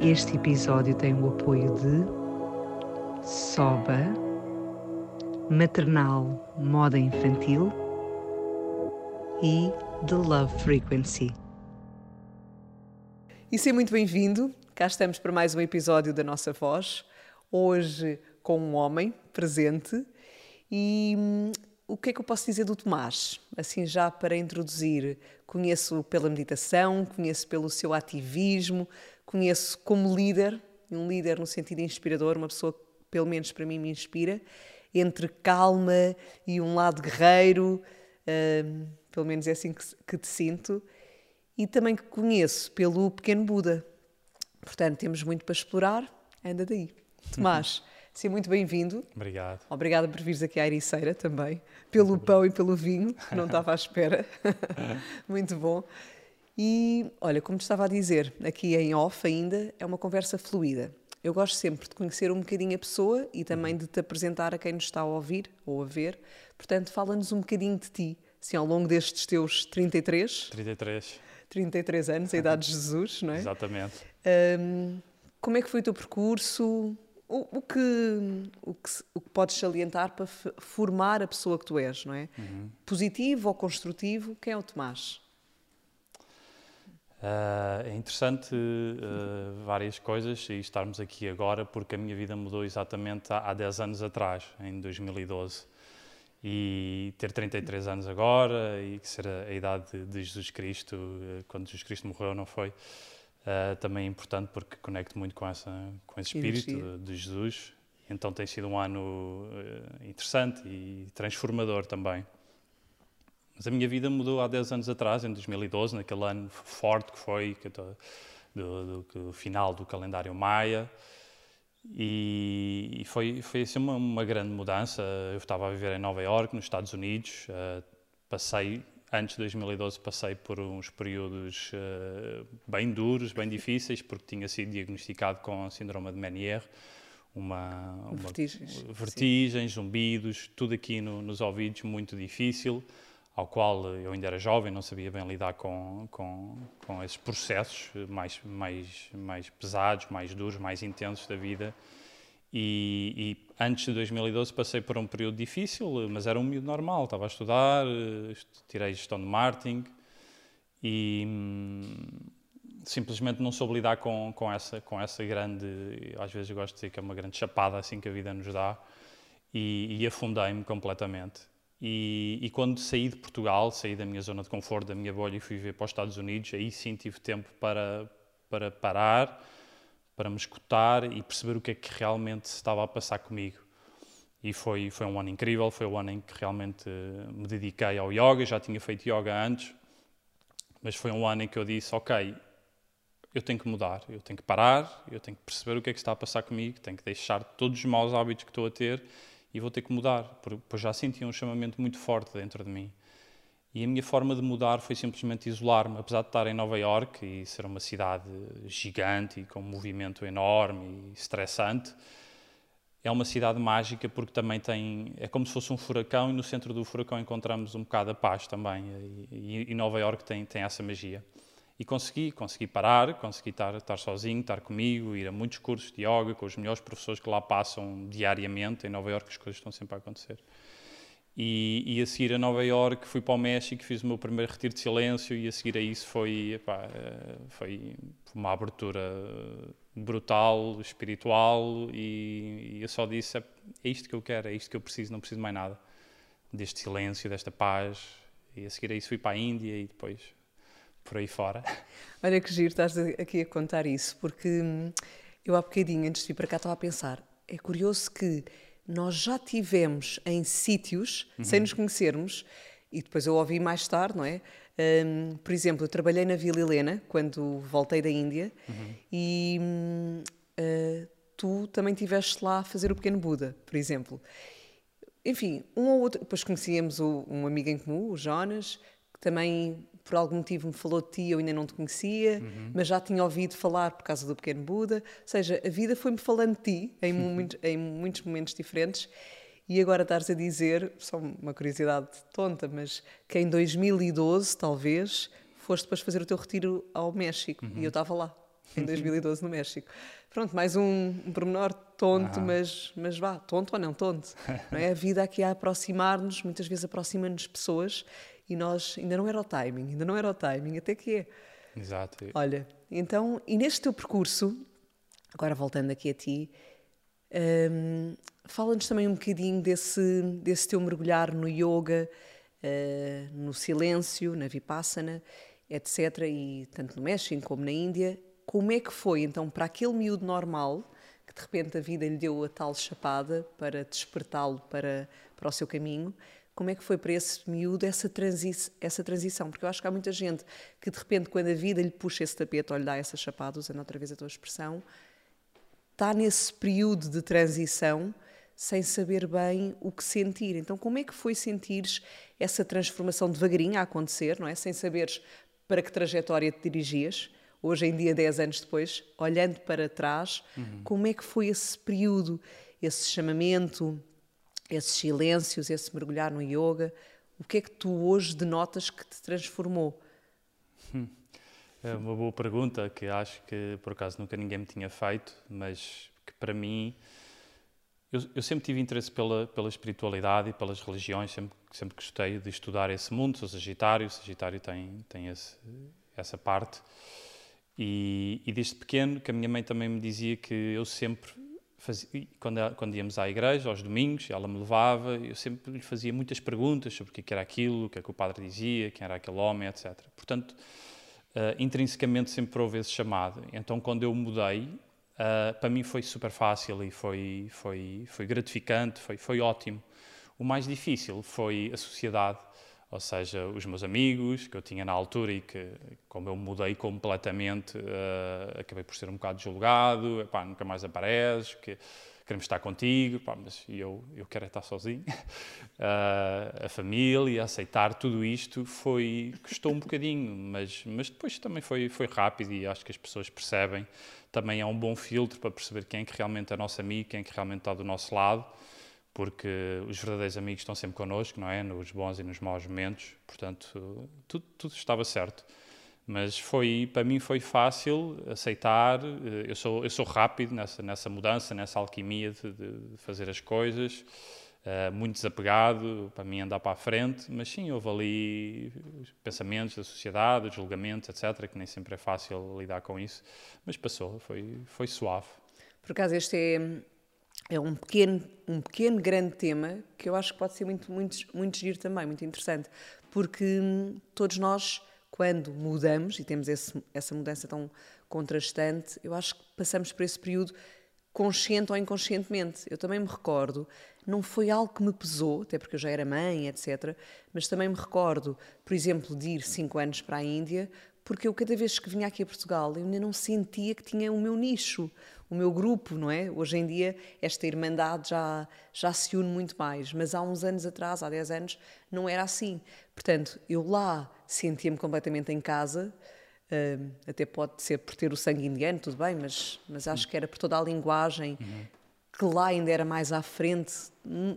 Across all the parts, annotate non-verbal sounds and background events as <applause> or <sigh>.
Este episódio tem o apoio de Soba, Maternal Moda Infantil e The Love Frequency. E seja muito bem-vindo. Cá estamos para mais um episódio da nossa voz. Hoje com um homem presente. E hum, o que é que eu posso dizer do Tomás? Assim, já para introduzir, conheço pela meditação, conheço pelo seu ativismo, conheço como líder, um líder no sentido inspirador, uma pessoa que, pelo menos para mim, me inspira, entre calma e um lado guerreiro, uh, pelo menos é assim que, que te sinto, e também que conheço pelo pequeno Buda. Portanto, temos muito para explorar, anda daí. Tomás, <laughs> seja muito bem-vindo. Obrigado. Obrigada por vires aqui à Ericeira também, pelo pão e pelo vinho, que não estava à espera. <laughs> muito bom. E olha, como te estava a dizer, aqui em off ainda, é uma conversa fluida. Eu gosto sempre de conhecer um bocadinho a pessoa e também de te apresentar a quem nos está a ouvir ou a ver. Portanto, fala-nos um bocadinho de ti, assim, ao longo destes teus 33. 33. 33 anos, a <laughs> idade de Jesus, não é? Exatamente. Um, como é que foi o teu percurso? O, o, que, o, que, o que podes salientar para formar a pessoa que tu és, não é? Uhum. Positivo ou construtivo? Quem é o Tomás? Uh, é interessante uh, várias coisas e estarmos aqui agora porque a minha vida mudou exatamente há, há 10 anos atrás, em 2012. E ter 33 anos agora e ser a, a idade de, de, Jesus Cristo, uh, quando Jesus Cristo morreu, não foi? também é importante porque conecto muito com, essa, com esse espírito de, de, Jesus. Então tem sido um ano interessante e transformador também. Mas a minha vida mudou há 10 anos atrás, em 2012, naquele ano forte que foi que do, do, do, final do calendário Maia. E, e foi, foi assim uma, uma, grande mudança. Eu estava a viver em Nova York, nos Estados Unidos. Uh, passei, antes de 2012, passei por uns períodos uh, bem duros, bem difíceis, porque tinha sido diagnosticado com síndrome de Meniere. Uma, uma vertigens, vertigens zumbidos, tudo aqui no, nos ouvidos, muito difícil ao qual eu ainda era jovem, não sabia bem lidar com, com, com esses processos mais, mais, mais pesados, mais duros, mais intensos da vida. E, e, antes de 2012 passei por um período difícil, mas era um miúdo normal, estava a estudar, tirei gestão de marketing e hum, simplesmente não soube lidar com, com, essa, com essa grande, às vezes gosto de dizer que é uma grande chapada assim que a vida nos dá, e, e afundei-me completamente. E, e, quando saí de Portugal, saí da minha zona de conforto, da minha bolha e fui viver para os Estados Unidos, aí sim tive tempo para, para parar, para me escutar e perceber o que é que realmente estava a passar comigo. E foi, foi um ano incrível, foi o ano em que realmente eh, me dediquei ao yoga, já tinha feito yoga antes, mas foi um ano em que eu disse, ok, eu tenho que mudar, eu tenho que parar, eu tenho que perceber o que é que está a passar comigo, tenho que deixar todos os maus hábitos que estou a ter e vou ter que mudar, porque já sentia um chamamento muito forte dentro de mim. E a minha forma de mudar foi simplesmente isolar-me, apesar de estar em Nova York e ser uma cidade gigante e com um movimento enorme e estressante. É uma cidade mágica porque também tem é como se fosse um furacão e no centro do furacão encontramos um bocado a paz também. E, e Nova York tem tem essa magia. E consegui, consegui parar, consegui estar, estar sozinho, estar comigo, ir a muitos cursos de yoga com os melhores professores que lá passam diariamente. Em Nova Iorque as coisas estão sempre a acontecer. E, e, a seguir a Nova Iorque fui para o México, fiz o meu primeiro retiro de silêncio e a seguir a isso foi, epá, eh, foi uma abertura brutal, espiritual e, e eu só disse, é, é isto que eu quero, é isto que eu preciso, não preciso mais nada. Deste silêncio, desta paz. E a seguir a isso fui para a Índia e depois por aí fora. Olha que giro, estás aqui a contar isso, porque hum, eu há bocadinho, antes de vir para cá, estava a pensar, é curioso que nós já tivemos em sítios, uhum. sem nos conhecermos, e depois eu ouvi mais tarde, não é? Um, por exemplo, eu trabalhei na Vila Helena quando voltei da Índia uhum. e, hum, tu também estiveste lá a fazer o Pequeno Buda, por exemplo. Enfim, um ou outro. Depois conhecíamos o, um amigo em comum, o Jonas, que também por algum motivo me falou de ti, eu ainda não te conhecia, uhum. mas já tinha ouvido falar por causa do Pequeno Buda. Ou seja, a vida foi-me falando de ti em, <laughs> muitos, em muitos momentos diferentes. E agora estás a dizer, só uma curiosidade tonta, mas que em 2012, talvez, foste depois fazer o teu retiro ao México. Uhum. E eu estava lá, em <laughs> 2012, no México. Pronto, mais um, um pormenor tonto, ah. mas, mas vá, tonto ou não tonto. <laughs> Não é? A vida aqui a aproximar-nos, muitas vezes aproxima-nos pessoas e nós, ainda não era o timing, ainda não era o timing, até que é. Exato. Olha, então, e neste teu percurso, agora voltando aqui a ti, um, fala-nos também um bocadinho desse, desse teu mergulhar no yoga, uh, no silêncio, na vipassana, etc. E tanto no México como na Índia. Como é que foi, então, para aquele miúdo normal, que de repente a vida lhe deu a tal chapada para despertá-lo para, para o seu caminho, como é que foi para esse miúdo essa, transi essa transição? Porque eu acho que há muita gente que, de repente, quando a vida lhe puxa esse tapete ou lhe dá essa chapada, usando outra vez a tua expressão, está nesse período de transição sem saber bem o que sentir. Então, como é que foi sentires essa transformação devagarinho a acontecer, não é? Sem saberes para que trajetória te dirigias, hoje em dia, 10 anos depois, olhando para trás, uhum. como é que foi esse período, esse chamamento, esses silêncios, esse mergulhar no yoga, o que é que tu hoje denotas que te transformou? Hum, é uma boa pergunta que acho que por acaso nunca ninguém me tinha feito, mas que para mim eu, eu sempre tive interesse pela, pela espiritualidade e pelas religiões, sempre, sempre gostei de estudar esse mundo. Sou Sagitário, Sagitário tem, tem esse, essa parte. E, e desde pequeno que a minha mãe também me dizia que eu sempre fazia, quando, quando íamos à igreja, aos domingos, ela me levava, eu sempre lhe fazia muitas perguntas sobre o que era aquilo, o que é que o padre dizia, quem era aquele homem, etc. Portanto, uh, intrinsecamente sempre houve esse chamado. Então, quando eu mudei, uh, para mim foi super fácil e foi, foi, foi gratificante, foi, foi ótimo. O mais difícil foi a sociedade ou seja, os meus amigos que eu tinha na altura e que, como eu mudei completamente, uh, acabei por ser um bocado julgado, epá, nunca mais apareces, que queremos estar contigo, epá, mas eu, eu quero estar sozinho. Uh, <laughs> a família, aceitar tudo isto foi custou um bocadinho, mas, mas depois também foi, foi rápido e acho que as pessoas percebem. Também é um bom filtro para perceber quem é que realmente é nosso amigo, quem é que realmente está do nosso lado porque os verdadeiros amigos estão sempre connosco, não é? Nos bons e nos maus momentos, portanto, tudo, tudo estava certo. Mas foi, para mim foi fácil aceitar, eu sou, eu sou rápido nessa, nessa mudança, nessa alquimia de, de fazer as coisas, uh, muito desapegado, para mim andar para a frente, mas sim, houve ali os pensamentos da sociedade, os julgamentos, etc., que nem sempre é fácil lidar com isso, mas passou, foi, foi suave. Por acaso este é é um pequeno, um pequeno grande tema que eu acho que pode ser muito, muito, muito giro também, muito interessante, porque hum, todos nós, quando mudamos e temos esse, essa mudança tão contrastante, eu acho que passamos por esse período consciente ou inconscientemente. Eu também me recordo, não foi algo que me pesou, até porque eu já era mãe, etc., mas também me recordo, por exemplo, de ir cinco anos para a Índia, porque eu cada vez que vinha aqui a Portugal eu ainda não sentia que tinha o meu nicho, o meu grupo, não é? Hoje em dia esta irmandade já, já se une muito mais, mas há uns anos atrás, há 10 anos, não era assim. Portanto, eu lá sentia-me completamente em casa, uh, até pode ser por ter o sangue indiano, tudo bem, mas, mas acho que era por toda a linguagem, uhum. que lá ainda era mais à frente,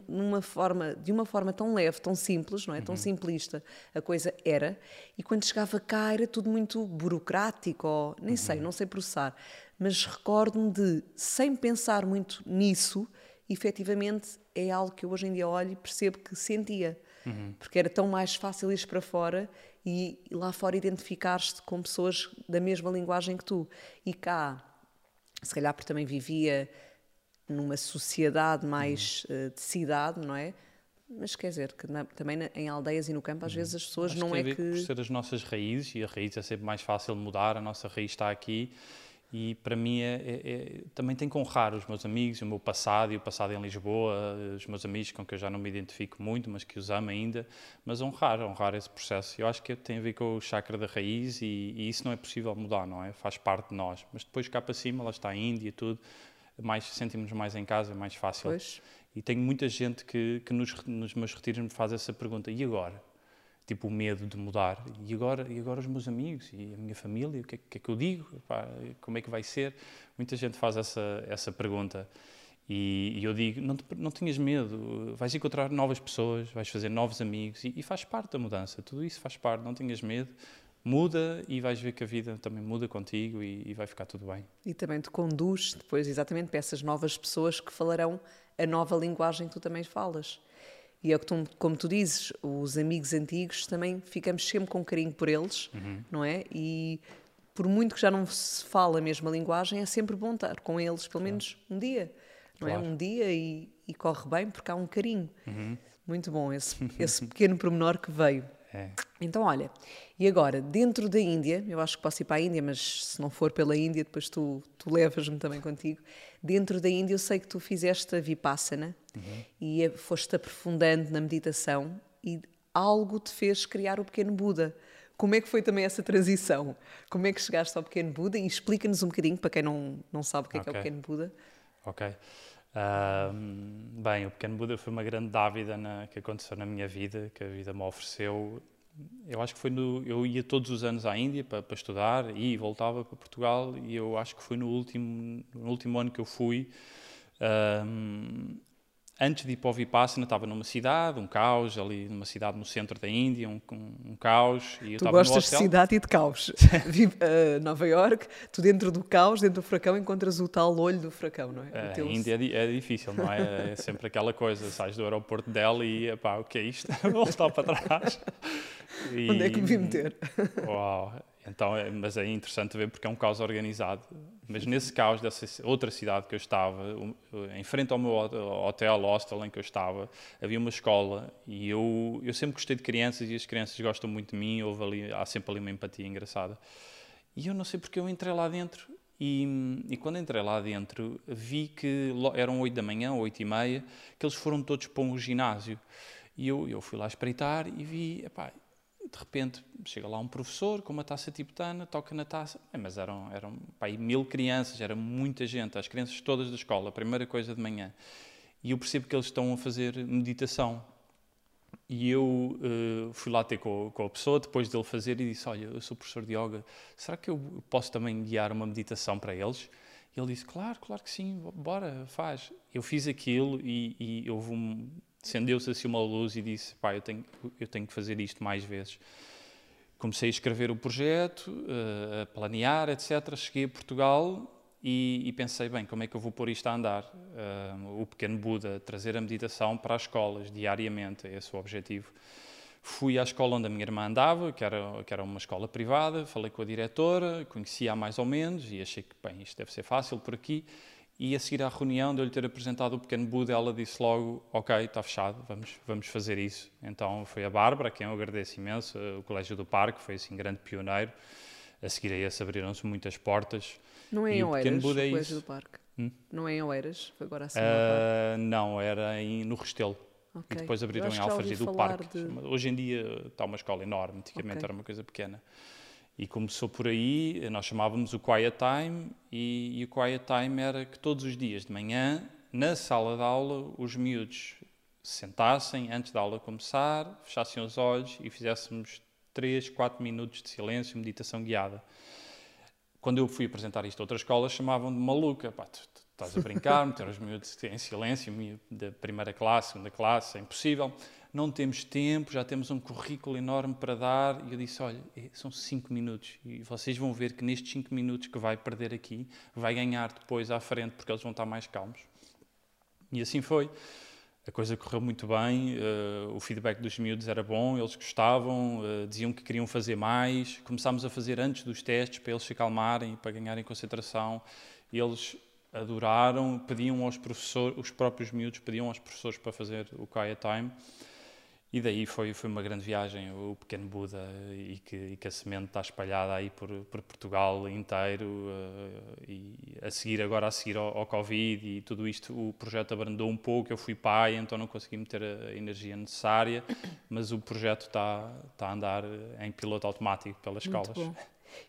numa forma, de uma forma tão leve, tão simples, não é? Tão uhum. simplista, a coisa era. E quando chegava cá era tudo muito burocrático, ou, nem uhum. sei, não sei processar mas recordo-me de, sem pensar muito nisso, efetivamente é algo que eu hoje em dia olho e percebo que sentia. Uhum. Porque era tão mais fácil ir para fora e, e lá fora identificar-te com pessoas da mesma linguagem que tu. E cá, se calhar porque também vivia numa sociedade mais uhum. uh, de cidade, não é? Mas quer dizer, que na, também na, em aldeias e no campo, às uhum. vezes as pessoas Acho não que é que. Por ser as nossas raízes, e a raiz é sempre mais fácil de mudar, a nossa raiz está aqui e para mim é, é, é, também tenho que honrar os meus amigos, o meu passado e o passado em Lisboa, os meus amigos com que eu já não me identifico muito, mas que os amo ainda, mas honrar, honrar esse processo. Eu acho que tem a ver com o chakra da raiz e, e isso não é possível mudar, não é? Faz parte de nós. Mas depois cá para cima, lá está a Índia e tudo, mais sentimos mais em casa, é mais fácil. Pois. E tenho muita gente que, que nos, nos meus retiros me faz essa pergunta: e agora? Tipo, o medo de mudar. E agora, e agora os meus amigos e a minha família? O que é, que, é que eu digo? Epá, como é que vai ser? Muita gente faz essa, essa pergunta. E, e eu digo: não, não tenhas medo, vais encontrar novas pessoas, vais fazer novos amigos e, e faz parte da mudança. Tudo isso faz parte, não tenhas medo muda e vais ver que a vida também muda contigo e, e, vai ficar tudo bem. E também te conduz depois exatamente para essas novas pessoas que falarão a nova linguagem que tu também falas. E é que tu, como tu dizes, os amigos antigos também ficamos sempre com carinho por eles, uhum. não é? E por muito que já não se fala a mesma linguagem, é sempre bom estar com eles, pelo menos um dia, não é? claro. é? Um dia e, e, corre bem porque há um carinho. Uhum. Muito bom esse, esse pequeno pormenor que veio. É. Então, olha, e agora, dentro da Índia, eu acho que posso ir para a Índia, mas se não for pela Índia, depois tu, tu levas-me também contigo. Dentro da Índia, eu sei que tu fizeste a Vipassana uhum. e foste aprofundando na meditação e algo te fez criar o pequeno Buda. Como é que foi também essa transição? Como é que chegaste ao pequeno Buda? E explica-nos um bocadinho, para quem não, não sabe o que é, okay. que é o pequeno Buda. Ok. Uh, bem, o Pequeno Buda foi uma grande dávida na, que aconteceu na minha vida, que a vida me ofereceu. Eu acho que foi no. Eu ia todos os anos à Índia para, para estudar e voltava para Portugal, e eu acho que foi no último, no último ano que eu fui. Antes de ir para o Vipassana, estava numa cidade, um caos, ali numa cidade no centro da Índia, um, um, um caos. E eu tu gostas de cidade e de caos. <laughs> uh, Nova York, tu dentro do caos, dentro do furacão, encontras o tal olho do furacão, não é? A teu... Índia é, é, difícil, não é? <laughs> É sempre aquela coisa, sais do aeroporto dela e, pá, o que é isto? <laughs> Voltar para trás. E... Onde é que me vim meter? Uau, então, é, mas é interessante ver porque é um caos organizado. Mas nesse caos dessa outra cidade que eu estava, em frente ao meu hotel, hostel em que eu estava, havia uma escola e eu, eu sempre gostei de crianças e as crianças gostam muito de mim, houve ali, há sempre ali uma empatia engraçada. E eu não sei porque eu entrei lá dentro e, e, quando entrei lá dentro vi que eram oito da manhã, oito e meia, que eles foram todos para um ginásio. E eu, eu fui lá espreitar e vi, epá, de repente chega lá um professor com uma taça tibetana, toca na taça, é, mas eram, eram pá, mil crianças, era muita gente, as crianças todas da escola, a primeira coisa de manhã. E eu percebo que eles estão a fazer meditação. E eu uh, fui lá ter com, com, a pessoa depois dele fazer e disse: Olha, eu sou professor de yoga, será que eu posso também guiar uma meditação para eles? E ele disse: Claro, claro que sim, bora, faz. Eu fiz aquilo e, e houve um, acendeu-se assim uma luz e disse: pá, eu tenho, eu tenho que fazer isto mais vezes. Comecei a escrever o projeto, eh, a planear, etc. Cheguei a Portugal e, e, pensei: bem, como é que eu vou pôr isto a andar? Uh, o pequeno Buda, trazer a meditação para as escolas diariamente, é esse o objetivo. Fui à escola onde a minha irmã andava, que era, que era uma escola privada, falei com a diretora, conhecia mais ou menos e achei que, bem, isto deve ser fácil por aqui. E a seguir à reunião, de eu lhe ter apresentado o pequeno Buda, ela disse logo: Ok, está fechado, vamos, vamos fazer isso. Então foi a Bárbara, a quem eu agradeço imenso, o Colégio do Parque, foi assim grande pioneiro. A seguir a esse abriram-se muitas portas. Não é em Oeiras, o, o Colégio do Parque? Hum? Não é em Oeiras? Foi agora assim? Uh, não, era em, no Restelo. Okay. E depois abriram em Alfragide do Parque. De... Hoje em dia está uma escola enorme, antigamente okay. era uma coisa pequena. E começou por aí, nós chamávamos o Quiet Time, e, e, o Quiet Time era que todos os dias de manhã, na sala de aula, os miúdos se sentassem antes da aula começar, fechassem os olhos e fizéssemos 3, 4 minutos de silêncio, meditação guiada. Quando eu fui apresentar isto a outras escolas, chamavam de maluca. Pá, tu, tu estás a brincar, meter os miúdos em silêncio, da primeira classe, segunda classe, é impossível não temos tempo, já temos um currículo enorme para dar. E eu disse: olha, é, são cinco minutos. E vocês vão ver que nestes cinco minutos que vai perder aqui, vai ganhar depois à frente, porque eles vão estar mais calmos. E assim foi. A coisa correu muito bem, uh, o feedback dos miúdos era bom, eles gostavam, uh, diziam que queriam fazer mais. Começámos a fazer antes dos testes para eles se acalmarem, para ganharem concentração. Eles adoraram, pediam aos professores, os próprios miúdos pediam aos professores para fazer o Quiet Time. E daí foi, foi uma grande viagem, o pequeno Buda, e que, e que a semente está espalhada aí por, por Portugal inteiro. Uh, e a seguir, agora a seguir ao, ao, Covid e tudo isto, o projeto abrandou um pouco. Eu fui pai, então não consegui meter a energia necessária, <clears throat> mas o projeto está, está a andar em piloto automático pelas escolas. Eu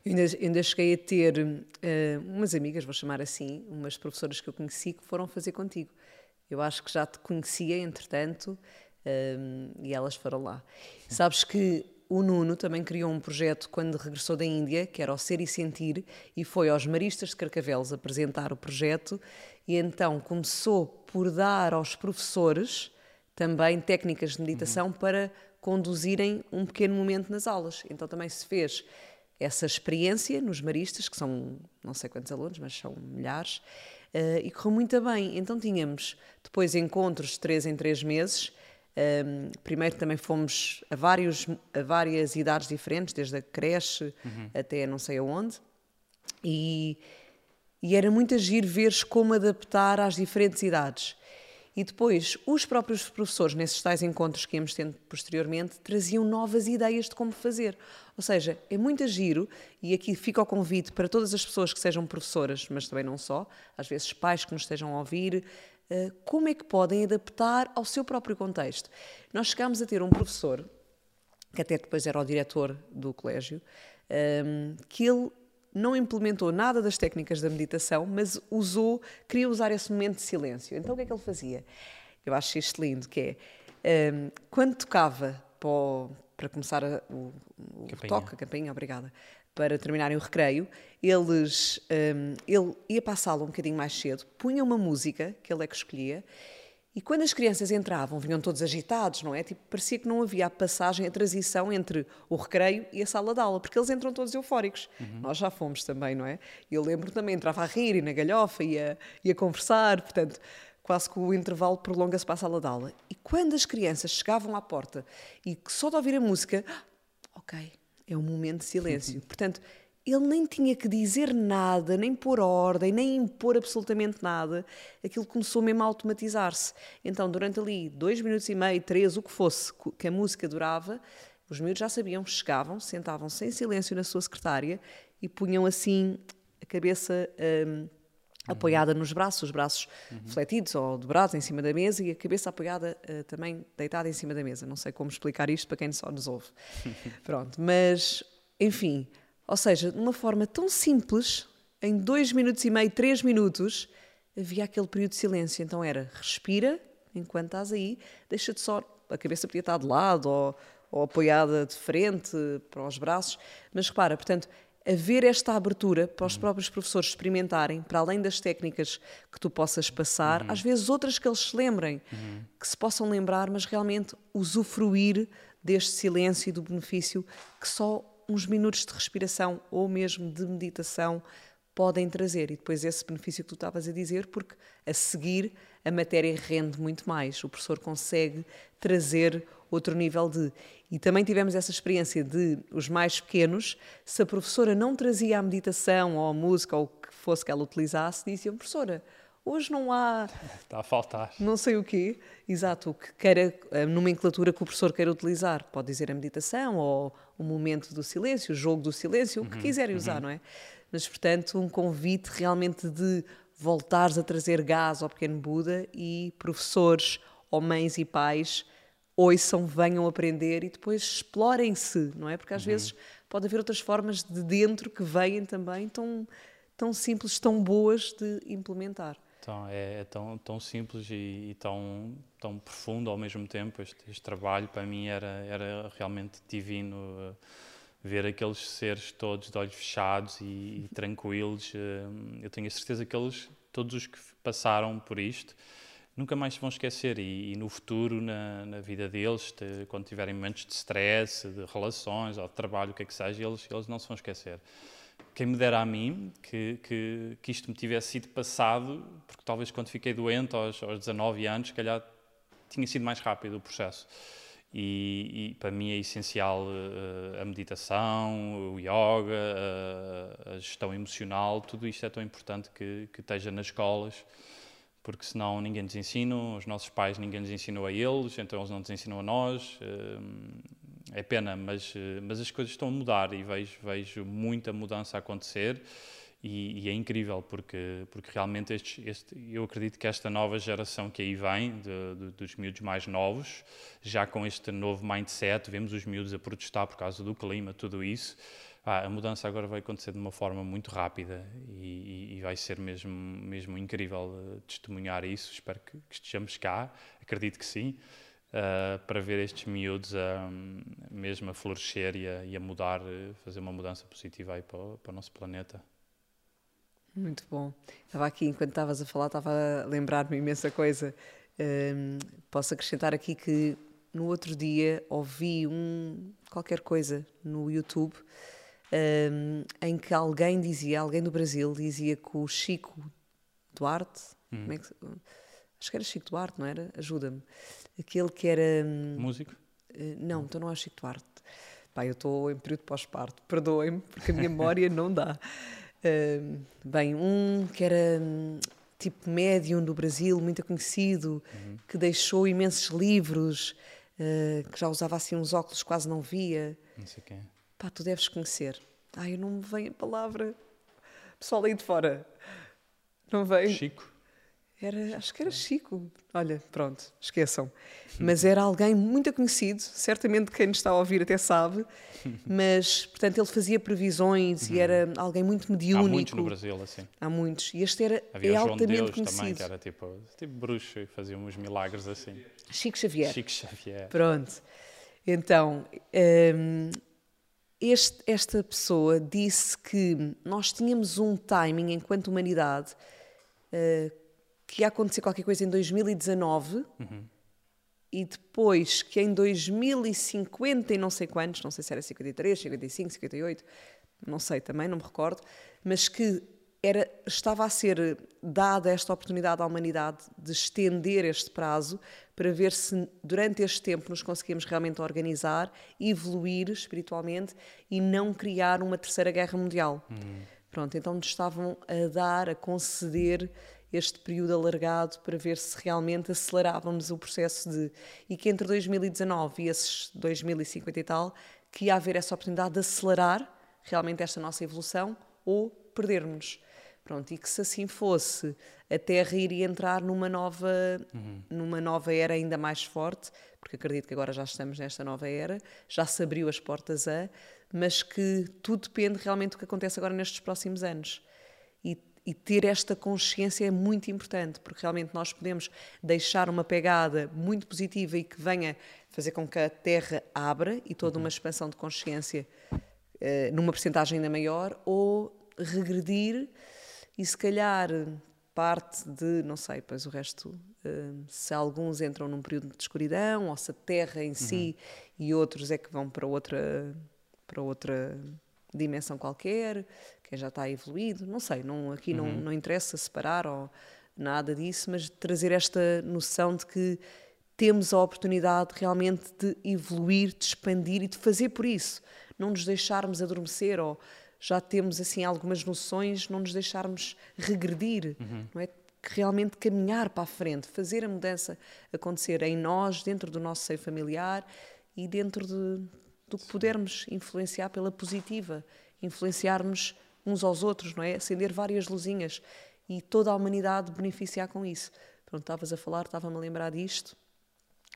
ainda, ainda cheguei a ter uh, umas amigas, vou chamar assim, umas professoras que eu conheci que foram fazer contigo. Eu acho que já te conhecia, entretanto, uh, e elas foram lá. Sabes que o Nuno também criou um projeto quando regressou da Índia, que era o Ser e Sentir, e foi aos Maristas de Carcavelos apresentar o projeto, e então começou por dar aos professores também técnicas de meditação uhum. para conduzirem um pequeno momento nas aulas. Então também se fez essa experiência nos maristas, que são não sei quantos alunos, mas são milhares, uh, e correu muito bem. Então tínhamos depois encontros de três em três meses. Um, primeiro também fomos a, vários, a várias idades diferentes, desde a creche uhum. até não sei aonde, e, e era muito agir ver como adaptar às diferentes idades. E depois, os próprios professores, nesses tais encontros que íamos tendo posteriormente, traziam novas ideias de como fazer. Ou seja, é muito giro, e aqui fica o convite para todas as pessoas que sejam professoras, mas também não só, às vezes pais que nos estejam a ouvir, como é que podem adaptar ao seu próprio contexto. Nós chegámos a ter um professor, que até depois era o diretor do colégio, ehm, que ele não implementou nada das técnicas da meditação, mas usou, queria usar esse momento de silêncio. Então o que é que ele fazia? Eu acho isto lindo, que é, um, quando tocava para, o, para começar a, o, o toque, a campainha, obrigada, para terminarem o recreio, eles, um, ele ia para a sala um bocadinho mais cedo, punha uma música, que ele é que escolhia, e quando as crianças entravam, vinham todos agitados, não é? Tipo, parecia que não havia a passagem, a transição entre o recreio e a sala de aula, porque eles entram todos eufóricos. Uhum. Nós já fomos também, não é? Eu lembro também, entrava a rir e na galhofa e a, e a conversar, portanto, quase que o intervalo prolonga-se para a sala de aula. E quando as crianças chegavam à porta e só de ouvir a música, ok, é um momento de silêncio. Portanto, ele nem tinha que dizer nada, nem pôr ordem, nem impor absolutamente nada. Aquilo começou mesmo a automatizar-se. Então, durante ali dois minutos e meio, três, o que fosse que a música durava, os miúdos já sabiam, chegavam, sentavam-se em silêncio na sua secretária e punham assim a cabeça um, apoiada nos braços, os braços uhum. fletidos ou dobrados em cima da mesa e a cabeça apoiada uh, também deitada em cima da mesa. Não sei como explicar isto para quem só nos ouve. <laughs> Pronto, mas enfim ou seja, de uma forma tão simples, em dois minutos e meio, três minutos, havia aquele período de silêncio. Então era respira enquanto estás aí, deixa-te só. A cabeça podia estar de lado ou, ou apoiada de frente para os braços, mas repara, portanto, haver esta abertura para os uhum. próprios professores experimentarem, para além das técnicas que tu possas passar, uhum. às vezes outras que eles se lembrem, uhum. que se possam lembrar, mas realmente usufruir deste silêncio e do benefício que só uns minutos de respiração ou mesmo de meditação podem trazer. E depois esse benefício que tu estavas a dizer, porque a seguir a matéria rende muito mais. O professor consegue trazer outro nível de. E também tivemos essa experiência de os mais pequenos, se a professora não trazia a meditação ou a música ou o que fosse que ela utilizasse, diziam, professora, Hoje não há. <laughs> Está a faltar. Não sei o quê. Exato, o que queira, a nomenclatura que o professor queira utilizar. Pode dizer a meditação ou o momento do silêncio, o jogo do silêncio, o que uhum, quiserem usar, uhum. não é? Mas, portanto, um convite realmente de voltares a trazer gás ao pequeno Buda e professores ou mães e pais ouçam, venham aprender e depois explorem-se, não é? Porque às uhum. vezes pode haver outras formas de dentro que vêm também tão, tão simples, tão boas de implementar. Então, é, é tão, tão simples e, e, tão, tão profundo ao mesmo tempo. Este, este trabalho para mim era, era realmente divino. Uh, ver aqueles seres todos de olhos fechados e, e <laughs> tranquilos. Uh, eu tenho a certeza que eles, todos os que passaram por isto, nunca mais se vão esquecer. E, e no futuro, na, na vida deles, de, quando tiverem momentos de stress, de relações ou de trabalho, o que é que seja, eles, eles não se vão esquecer quem me dera a mim que, que, que, isto me tivesse sido passado, porque talvez quando fiquei doente aos, aos 19 anos, se calhar tinha sido mais rápido o processo. E, e para mim é essencial uh, a meditação, o yoga, uh, a gestão emocional, tudo isto é tão importante que, que esteja nas escolas, porque senão ninguém nos ensina, os nossos pais ninguém nos ensinou a eles, então eles não nos ensinam a nós. Uh, é pena, mas, eh, mas as coisas estão a mudar e vejo, vejo muita mudança a acontecer e, e é incrível porque, porque realmente estes, este, eu acredito que esta nova geração que aí vem, de, de, dos miúdos mais novos, já com este novo mindset, vemos os miúdos a protestar por causa do clima, tudo isso, Ah, a mudança agora vai acontecer de uma forma muito rápida e, e, e vai ser mesmo, mesmo incrível uh, testemunhar isso. Espero que, que, estejamos cá, acredito que sim, uh, para ver estes miúdos a, mesmo a florescer e a, e a mudar, uh, fazer uma mudança positiva aí para, para o nosso planeta. Muito bom. Estava aqui, enquanto estavas a falar, estava a lembrar-me imensa coisa. Um, posso acrescentar aqui que no outro dia ouvi um, qualquer coisa no YouTube um, em que alguém dizia, alguém do Brasil dizia que o Chico Duarte, hum. é que, acho que era Chico Duarte, não era? Ajuda-me. Aquele que era. Hum, Músico? Uh, não, então não é Chico Duarte. Pá, eu estou em período pós-parto, perdoem-me, porque a minha <laughs> memória não dá. Uh, bem, um que era hum, tipo médium do Brasil, muito conhecido, uhum. que deixou imensos livros, uh, que já usava assim uns óculos, quase não via. Não sei quem. Pá, tu deves conhecer. Ai, não me vem a palavra. Pessoal aí de fora. Não vem? Chico. Era, acho que era Chico. Olha, pronto, esqueçam. Mas era alguém muito conhecido, certamente quem nos está a ouvir até sabe, <laughs> mas, portanto, ele fazia previsões e era alguém muito mediúnico. Há muitos no Brasil, assim. Há muitos. E este era Havia é altamente Deus conhecido. também, que era tipo, tipo bruxo e fazia uns milagres assim. Chico Xavier. Chico Xavier. Pronto. Então, hum, este, esta pessoa disse que nós tínhamos um timing enquanto humanidade uh, que ia acontecer qualquer coisa em 2019 uhum. e depois que em 2050 e não sei quantos, não sei se era 53, 55, 58, não sei também, não me recordo, mas que era, estava a ser dada esta oportunidade à humanidade de estender este prazo para ver se durante este tempo nos conseguimos realmente organizar, evoluir espiritualmente e não criar uma terceira guerra mundial. Uhum. Pronto, então nos estavam a dar, a conceder este período alargado para ver se realmente acelerávamos o processo de. e que entre 2019 e esses 2050 e tal, que ia haver essa oportunidade de acelerar realmente esta nossa evolução ou perdermos. Pronto, e que se assim fosse, a Terra iria entrar numa nova, uhum. numa nova era ainda mais forte, porque acredito que agora já estamos nesta nova era, já se abriu as portas a, mas que tudo depende realmente do que acontece agora nestes próximos anos. E, e ter esta consciência é muito importante, porque realmente nós podemos deixar uma pegada muito positiva e que venha fazer com que a Terra abra e toda uma uhum. expansão de consciência uh, numa porcentagem ainda maior, ou regredir e se calhar parte de, não sei, pois o resto, eh, se alguns entram num período de escuridão, ou se a Terra em uhum. si e outros é que vão para outra, para outra dimensão qualquer, quem já está evoluído, não sei, não, aqui uhum. não, não interessa separar ou nada disso, mas trazer esta noção de que temos a oportunidade realmente de evoluir, de expandir e de fazer por isso, não nos deixarmos adormecer ou já temos assim algumas noções, não nos deixarmos regredir, uhum. não é? Realmente caminhar para a frente, fazer a mudança acontecer em nós, dentro do nosso seio familiar e dentro de, do que pudermos influenciar pela positiva, influenciarmos uns aos outros, não é? Acender várias luzinhas e toda a humanidade beneficiar com isso. Pronto, estavas a falar, estava-me a lembrar disto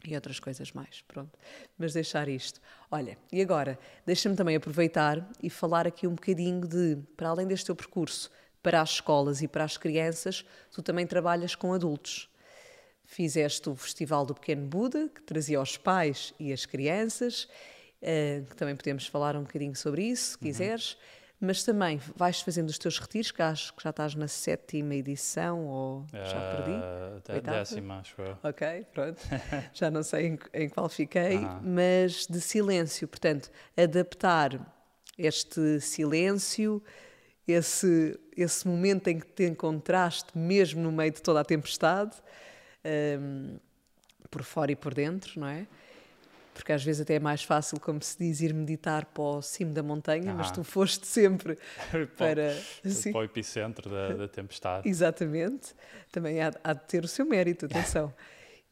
e outras coisas mais, pronto. Mas deixar isto. Olha, e agora, deixa-me também aproveitar e falar aqui um bocadinho de, para além deste teu percurso para as escolas e para as crianças, tu também trabalhas com adultos. Fizeste o Festival do Pequeno Buda, que trazia os pais e as crianças, eh, que também podemos falar um bocadinho sobre isso, se uhum. quiseres. Uhum mas também vais fazendo os teus retiros, que acho que já estás na sétima edição ou já uh, perdi? Uh, décima, acho eu. Ok, pronto. <laughs> já não sei em, em qual fiquei, mas de silêncio, portanto, adaptar este silêncio, esse, esse momento em que te encontraste mesmo no meio de toda a tempestade, um, por fora e por dentro, não é? Porque às vezes até é mais fácil, como se diz, ir meditar para o cimo da montanha, ah. mas tu foste sempre <laughs> para, assim. para o epicentro da, da tempestade. Exatamente, também há, há, de ter o seu mérito, atenção.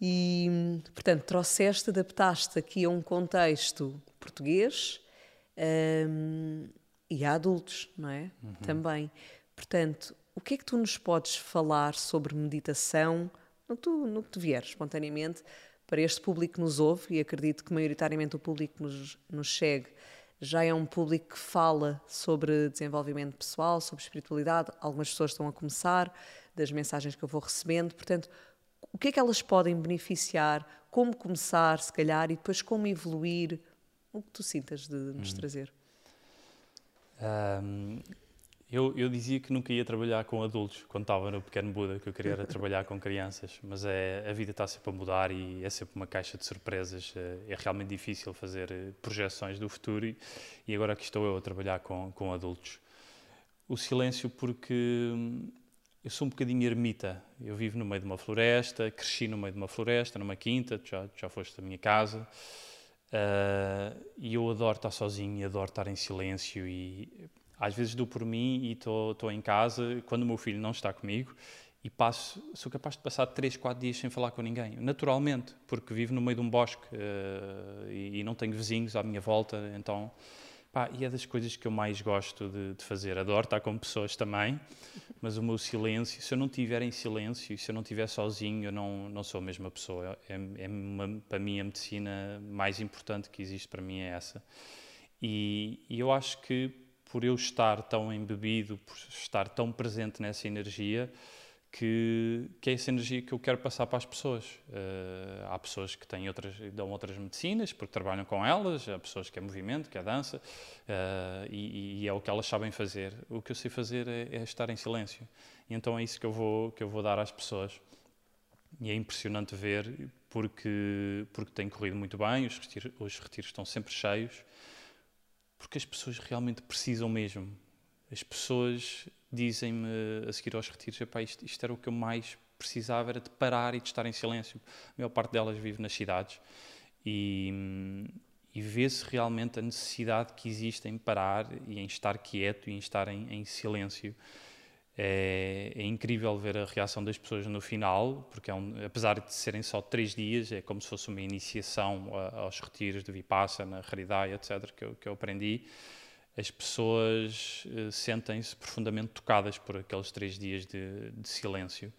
E, portanto, trouxeste, adaptaste aqui a um contexto português um, e a adultos, não é? Uhum. Também. Portanto, o que é que tu nos podes falar sobre meditação, no que, tu, no que te vier espontaneamente, para este público que nos ouve, e acredito que maioritariamente o público que nos, nos segue Já é um público que fala sobre desenvolvimento pessoal, sobre espiritualidade. Algumas pessoas estão a começar, das mensagens que eu vou recebendo. Portanto, o que é que elas podem beneficiar? Como começar, se calhar, e depois como evoluir? O que tu sintas de nos hum. trazer? Um, eu, eu, dizia que nunca ia trabalhar com adultos quando estava no Pequeno Buda, que eu queria era trabalhar com crianças, mas é, a vida está sempre a mudar e é sempre uma caixa de surpresas. É, é realmente difícil fazer eh, projeções do futuro e, e agora aqui estou eu a trabalhar com, com adultos. O silêncio, porque hum, eu sou um bocadinho ermita. Eu vivo no meio de uma floresta, cresci no meio de uma floresta, numa quinta, já, já foste da minha casa. Uh, e eu adoro estar sozinho, adoro estar em silêncio e às vezes dou por mim e estou em casa quando o meu filho não está comigo e passo, sou capaz de passar 3, 4 dias sem falar com ninguém, naturalmente, porque vivo no meio de um bosque uh, e, e, não tenho vizinhos à minha volta, então, pá, e é das coisas que eu mais gosto de, de, fazer. Adoro estar com pessoas também, mas o meu silêncio, se eu não estiver em silêncio, se eu não estiver sozinho, eu não, não sou a mesma pessoa. É, é uma, para mim a medicina mais importante que existe para mim é essa. E, e eu acho que por eu estar tão embebido, por estar tão presente nessa energia, que, que é essa energia que eu quero passar para as pessoas. Uh, há pessoas que têm outras, dão outras medicinas porque trabalham com elas, há pessoas que é movimento, que é dança, uh, e, e, é o que elas sabem fazer. O que eu sei fazer é, é, estar em silêncio. E então é isso que eu vou, que eu vou dar às pessoas. E é impressionante ver, porque, porque tem corrido muito bem, os retiros, os retiros estão sempre cheios, porque as pessoas realmente precisam mesmo. As pessoas dizem-me a seguir aos retiros: isto, isto era o que eu mais precisava, era de parar e de estar em silêncio. A maior parte delas vive nas cidades e, e vê-se realmente a necessidade que existe em parar e em estar quieto e em estar em, em silêncio. É, é, incrível ver a reação das pessoas no final, porque é um, apesar de serem só três dias, é como se fosse uma iniciação aos retiros de Vipassana, Haridaya, etc., que eu, que eu aprendi. As pessoas uh, sentem-se profundamente tocadas por aqueles três dias de, de, silêncio.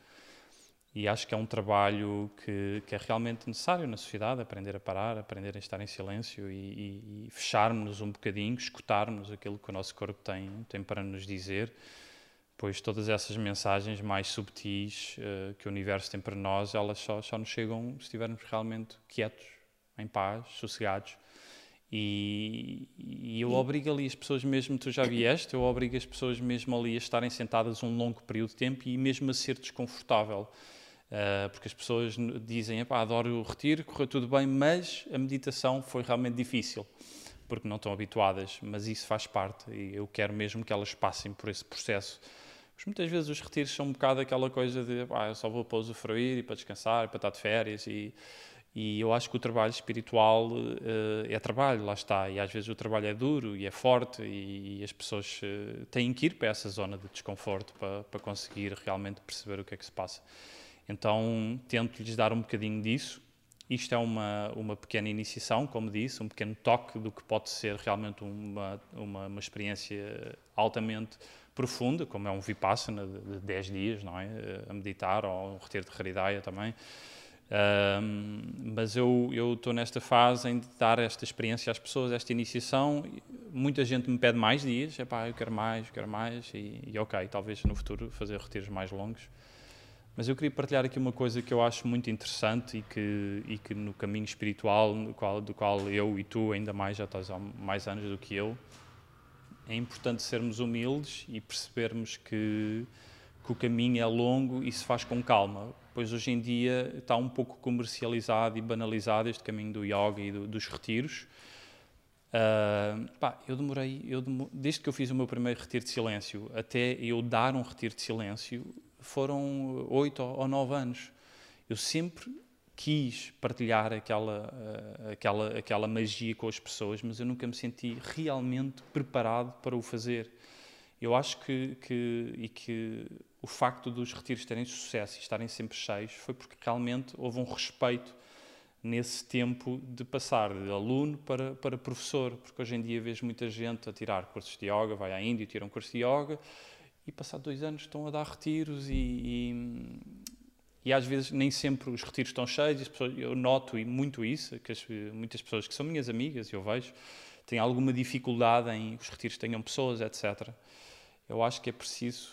E acho que é um trabalho que, que, é realmente necessário na sociedade, aprender a parar, aprender a estar em silêncio e, e, e fecharmos um bocadinho, escutarmos aquilo que o nosso corpo tem, tem para nos dizer pois todas essas mensagens mais subtis uh, que o universo tem para nós, elas só, só nos chegam se estivermos realmente quietos, em paz, sossegados. E, e eu obrigo ali as pessoas mesmo, tu já vieste, eu obrigo as pessoas mesmo ali a estarem sentadas um longo período de tempo e mesmo a ser desconfortável. Uh, porque as pessoas dizem, adoro o retiro, correu tudo bem, mas a meditação foi realmente difícil, porque não estão habituadas, mas isso faz parte e eu quero mesmo que elas passem por esse processo mas muitas vezes os retiros são um bocado aquela coisa de ah, eu só vou para usufruir e para descansar, e para estar de férias e, e eu acho que o trabalho espiritual uh, é trabalho, lá está. E às vezes o trabalho é duro e é forte e, e as pessoas uh, têm que ir para essa zona de desconforto para, para conseguir realmente perceber o que é que se passa. Então tento-lhes dar um bocadinho disso. Isto é uma, uma pequena iniciação, como disse, um pequeno toque do que pode ser realmente uma, uma, uma experiência altamente profunda, como é um Vipassana de 10 dias, não é? A meditar, ou um retiro de Haridaya também. Um, mas eu estou nesta fase em dar esta experiência às pessoas, esta iniciação. Muita gente me pede mais dias, é pá, eu quero mais, eu quero mais, e, e ok, talvez no futuro fazer retiros mais longos. Mas eu queria partilhar aqui uma coisa que eu acho muito interessante e que, e que no caminho espiritual, no qual, do qual eu e tu ainda mais já estás há mais anos do que eu, é importante sermos humildes e percebermos que, que, o caminho é longo e se faz com calma, pois hoje em dia está um pouco comercializado e banalizado este caminho do yoga e do, dos retiros. Uh, pá, eu demorei, eu desde que eu fiz o meu primeiro retiro de silêncio até eu dar um retiro de silêncio, foram oito ou nove anos. Eu sempre quis partilhar aquela, uh, aquela, aquela magia com as pessoas, mas eu nunca me senti realmente preparado para o fazer. Eu acho que, que, e que o facto dos retiros terem sucesso e estarem sempre cheios foi porque realmente houve um respeito nesse tempo de passar de aluno para, para professor, porque hoje em dia vejo muita gente a tirar cursos de yoga, vai à Índia tira um curso de yoga, e passado dois anos estão a dar retiros e, e e às vezes nem sempre os retiros estão cheios. Pessoas, eu noto e muito isso, que as, muitas pessoas que são minhas amigas, eu vejo, têm alguma dificuldade em os retiros tenham pessoas, etc. Eu acho que é preciso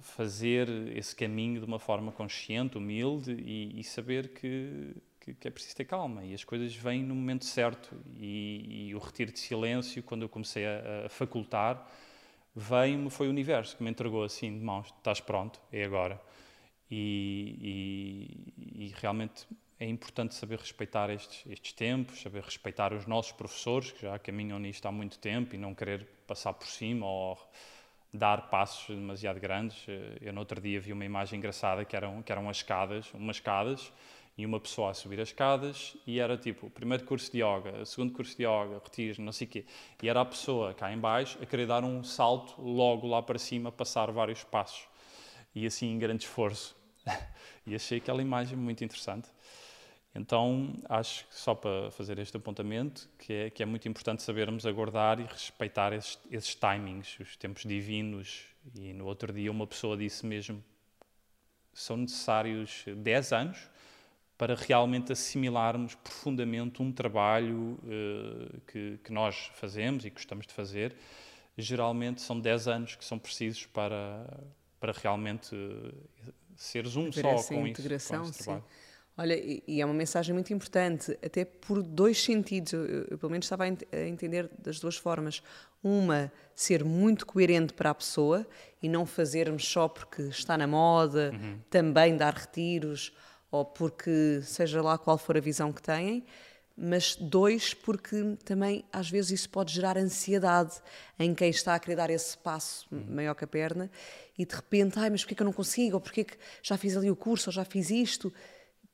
fazer esse caminho de uma forma consciente, humilde e, e saber que, que, que, é preciso ter calma e as coisas vêm no momento certo. E, e o retiro de silêncio, quando eu comecei a, a facultar, veio-me, foi o universo que me entregou assim de mãos: estás pronto, é agora. E, e, e, realmente é importante saber respeitar estes, estes tempos, saber respeitar os nossos professores que já caminham nisto há muito tempo e não querer passar por cima ou dar passos demasiado grandes. Eu no outro dia vi uma imagem engraçada que eram, que eram as escadas, umas escadas e uma pessoa a subir as escadas e era tipo primeiro curso de yoga, segundo curso de yoga, retiros, não sei o quê. E era a pessoa cá em baixo a querer dar um salto logo lá para cima, passar vários passos. E assim em grande esforço. <laughs> e achei aquela imagem muito interessante. Então, acho que só para fazer este apontamento, que é, que é muito importante sabermos aguardar e respeitar esses, esses timings, os tempos divinos. E no outro dia uma pessoa disse mesmo são necessários 10 anos para realmente assimilarmos profundamente um trabalho uh, que, que, nós fazemos e gostamos de fazer. Geralmente são 10 anos que são precisos para, para realmente uh, seres um só com, integração, isso, com. Sim. Olha, e é uma mensagem muito importante, até por dois sentidos. Eu, eu, eu pelo menos estava a, ent a, entender das duas formas. Uma, ser muito coerente para a pessoa e não fazermos só porque está na moda, uhum. também dar retiros, ou porque seja lá qual for a visão que têm. Mas dois, porque também às vezes isso pode gerar ansiedade em quem está a querer dar esse passo uhum. maior que a perna e de repente, ai, mas porquê que eu não consigo? Ou porquê que já fiz ali o curso, ou já fiz isto?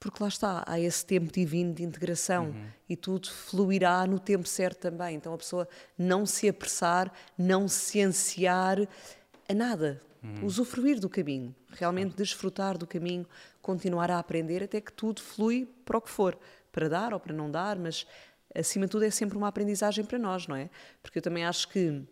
porque lá está, há esse tempo divino de integração uhum. e tudo fluirá no tempo certo também. Então a pessoa não se apressar, não se ansiar a nada, uhum. usufruir do caminho, realmente desfrutar do caminho, continuar a aprender até que tudo flui para o que for, para dar ou para não dar, mas acima de tudo é sempre uma aprendizagem para nós, não é? Porque eu também acho que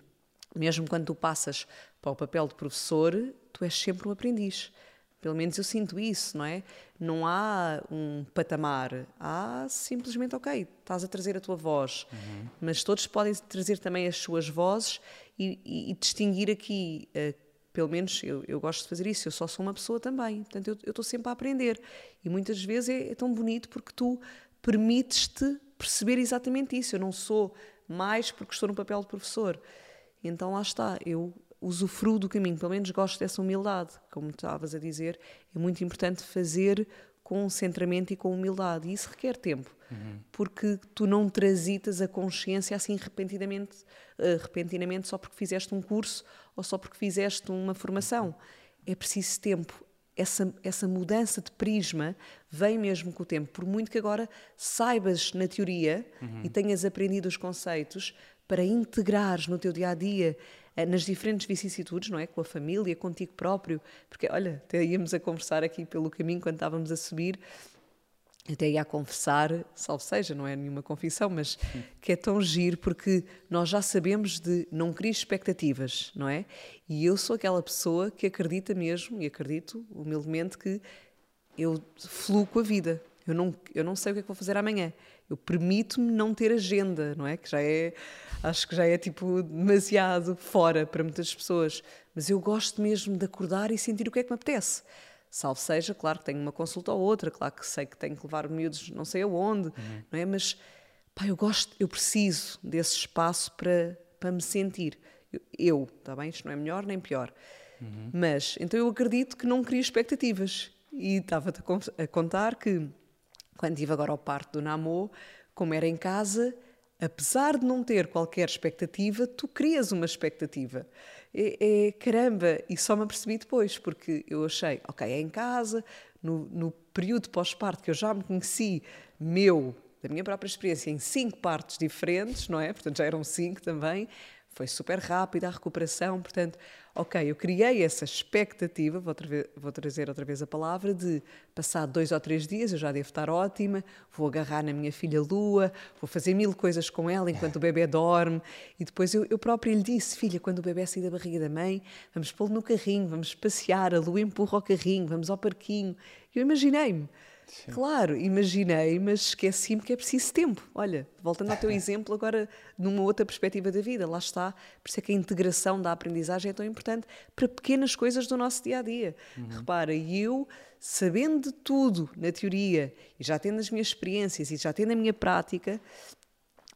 mesmo quando tu passas para o papel de professor, tu és sempre um aprendiz. Pelo menos eu sinto isso, não é? Não há um patamar, há simplesmente, ok, estás a trazer a tua voz, uhum. mas todos podem trazer também as suas vozes e, e, e distinguir aqui, uh, pelo menos eu, eu, gosto de fazer isso, eu só sou uma pessoa também, portanto eu estou sempre a aprender e muitas vezes é, é tão bonito porque tu permites-te perceber exatamente isso, eu não sou mais porque estou no papel de professor. Então lá está, eu usufruo do caminho, pelo menos gosto dessa humildade, como estavas a dizer, é muito importante fazer com centramento e com humildade, e isso requer tempo, uhum. porque tu não transitas a consciência assim repentinamente, uh, repentinamente só porque fizeste um curso ou só porque fizeste uma formação. É preciso tempo. Essa, essa mudança de prisma vem mesmo com o tempo. Por muito que agora saibas na teoria uhum. e tenhas aprendido os conceitos, para integrares no teu dia a dia nas diferentes vicissitudes, não é? Com a família, contigo próprio, porque olha, até íamos a conversar aqui pelo caminho quando estávamos a subir, até ia a confessar, salvo seja, não é nenhuma confissão, mas que é tão giro porque nós já sabemos de não criar expectativas, não é? E eu sou aquela pessoa que acredita mesmo, e acredito humildemente, que eu fluo com a vida. Eu não, eu não sei o que é que vou fazer amanhã eu permito-me não ter agenda, não é? Que já é, acho que já é tipo demasiado fora para muitas pessoas. Mas eu gosto mesmo de acordar e sentir o que é que me apetece. Salvo seja, claro que tenho uma consulta ou outra, claro que sei que tenho que levar miúdos não sei aonde, uhum. não é? Mas pá, eu gosto, eu preciso desse espaço para, para me sentir. Eu, está bem? Isto não é melhor nem pior. Uhum. Mas, então eu acredito que não crio expectativas. E estava-te a contar que quando tive agora o parto do Namô, como era em casa, apesar de não ter qualquer expectativa, tu crias uma expectativa. É, é, caramba, e só me apercebi depois, porque eu achei, ok, é em casa, no, no período pós-parto que eu já me conheci, meu, da minha própria experiência, em cinco partos diferentes, não é? Portanto, já eram cinco também, foi super rápida a recuperação, portanto, ok, eu criei essa expectativa, vou, vez, vou, trazer outra vez a palavra, de passar dois ou três dias, eu já devo estar ótima, vou agarrar na minha filha Lua, vou fazer mil coisas com ela enquanto o bebê dorme, e depois eu, eu própria lhe disse, filha, quando o bebê sair da barriga da mãe, vamos pô-lo no carrinho, vamos passear, a Lua empurra o carrinho, vamos ao parquinho. Eu imaginei-me. Sim. Claro, imaginei, mas esqueci-me que é preciso tempo. Olha, voltando ao teu <laughs> exemplo, agora numa outra perspectiva da vida, lá está. Por isso é que a integração da aprendizagem é tão importante para pequenas coisas do nosso dia a dia. Uhum. Repara, eu, sabendo de tudo na teoria, e já tendo as minhas experiências e já tendo a minha prática,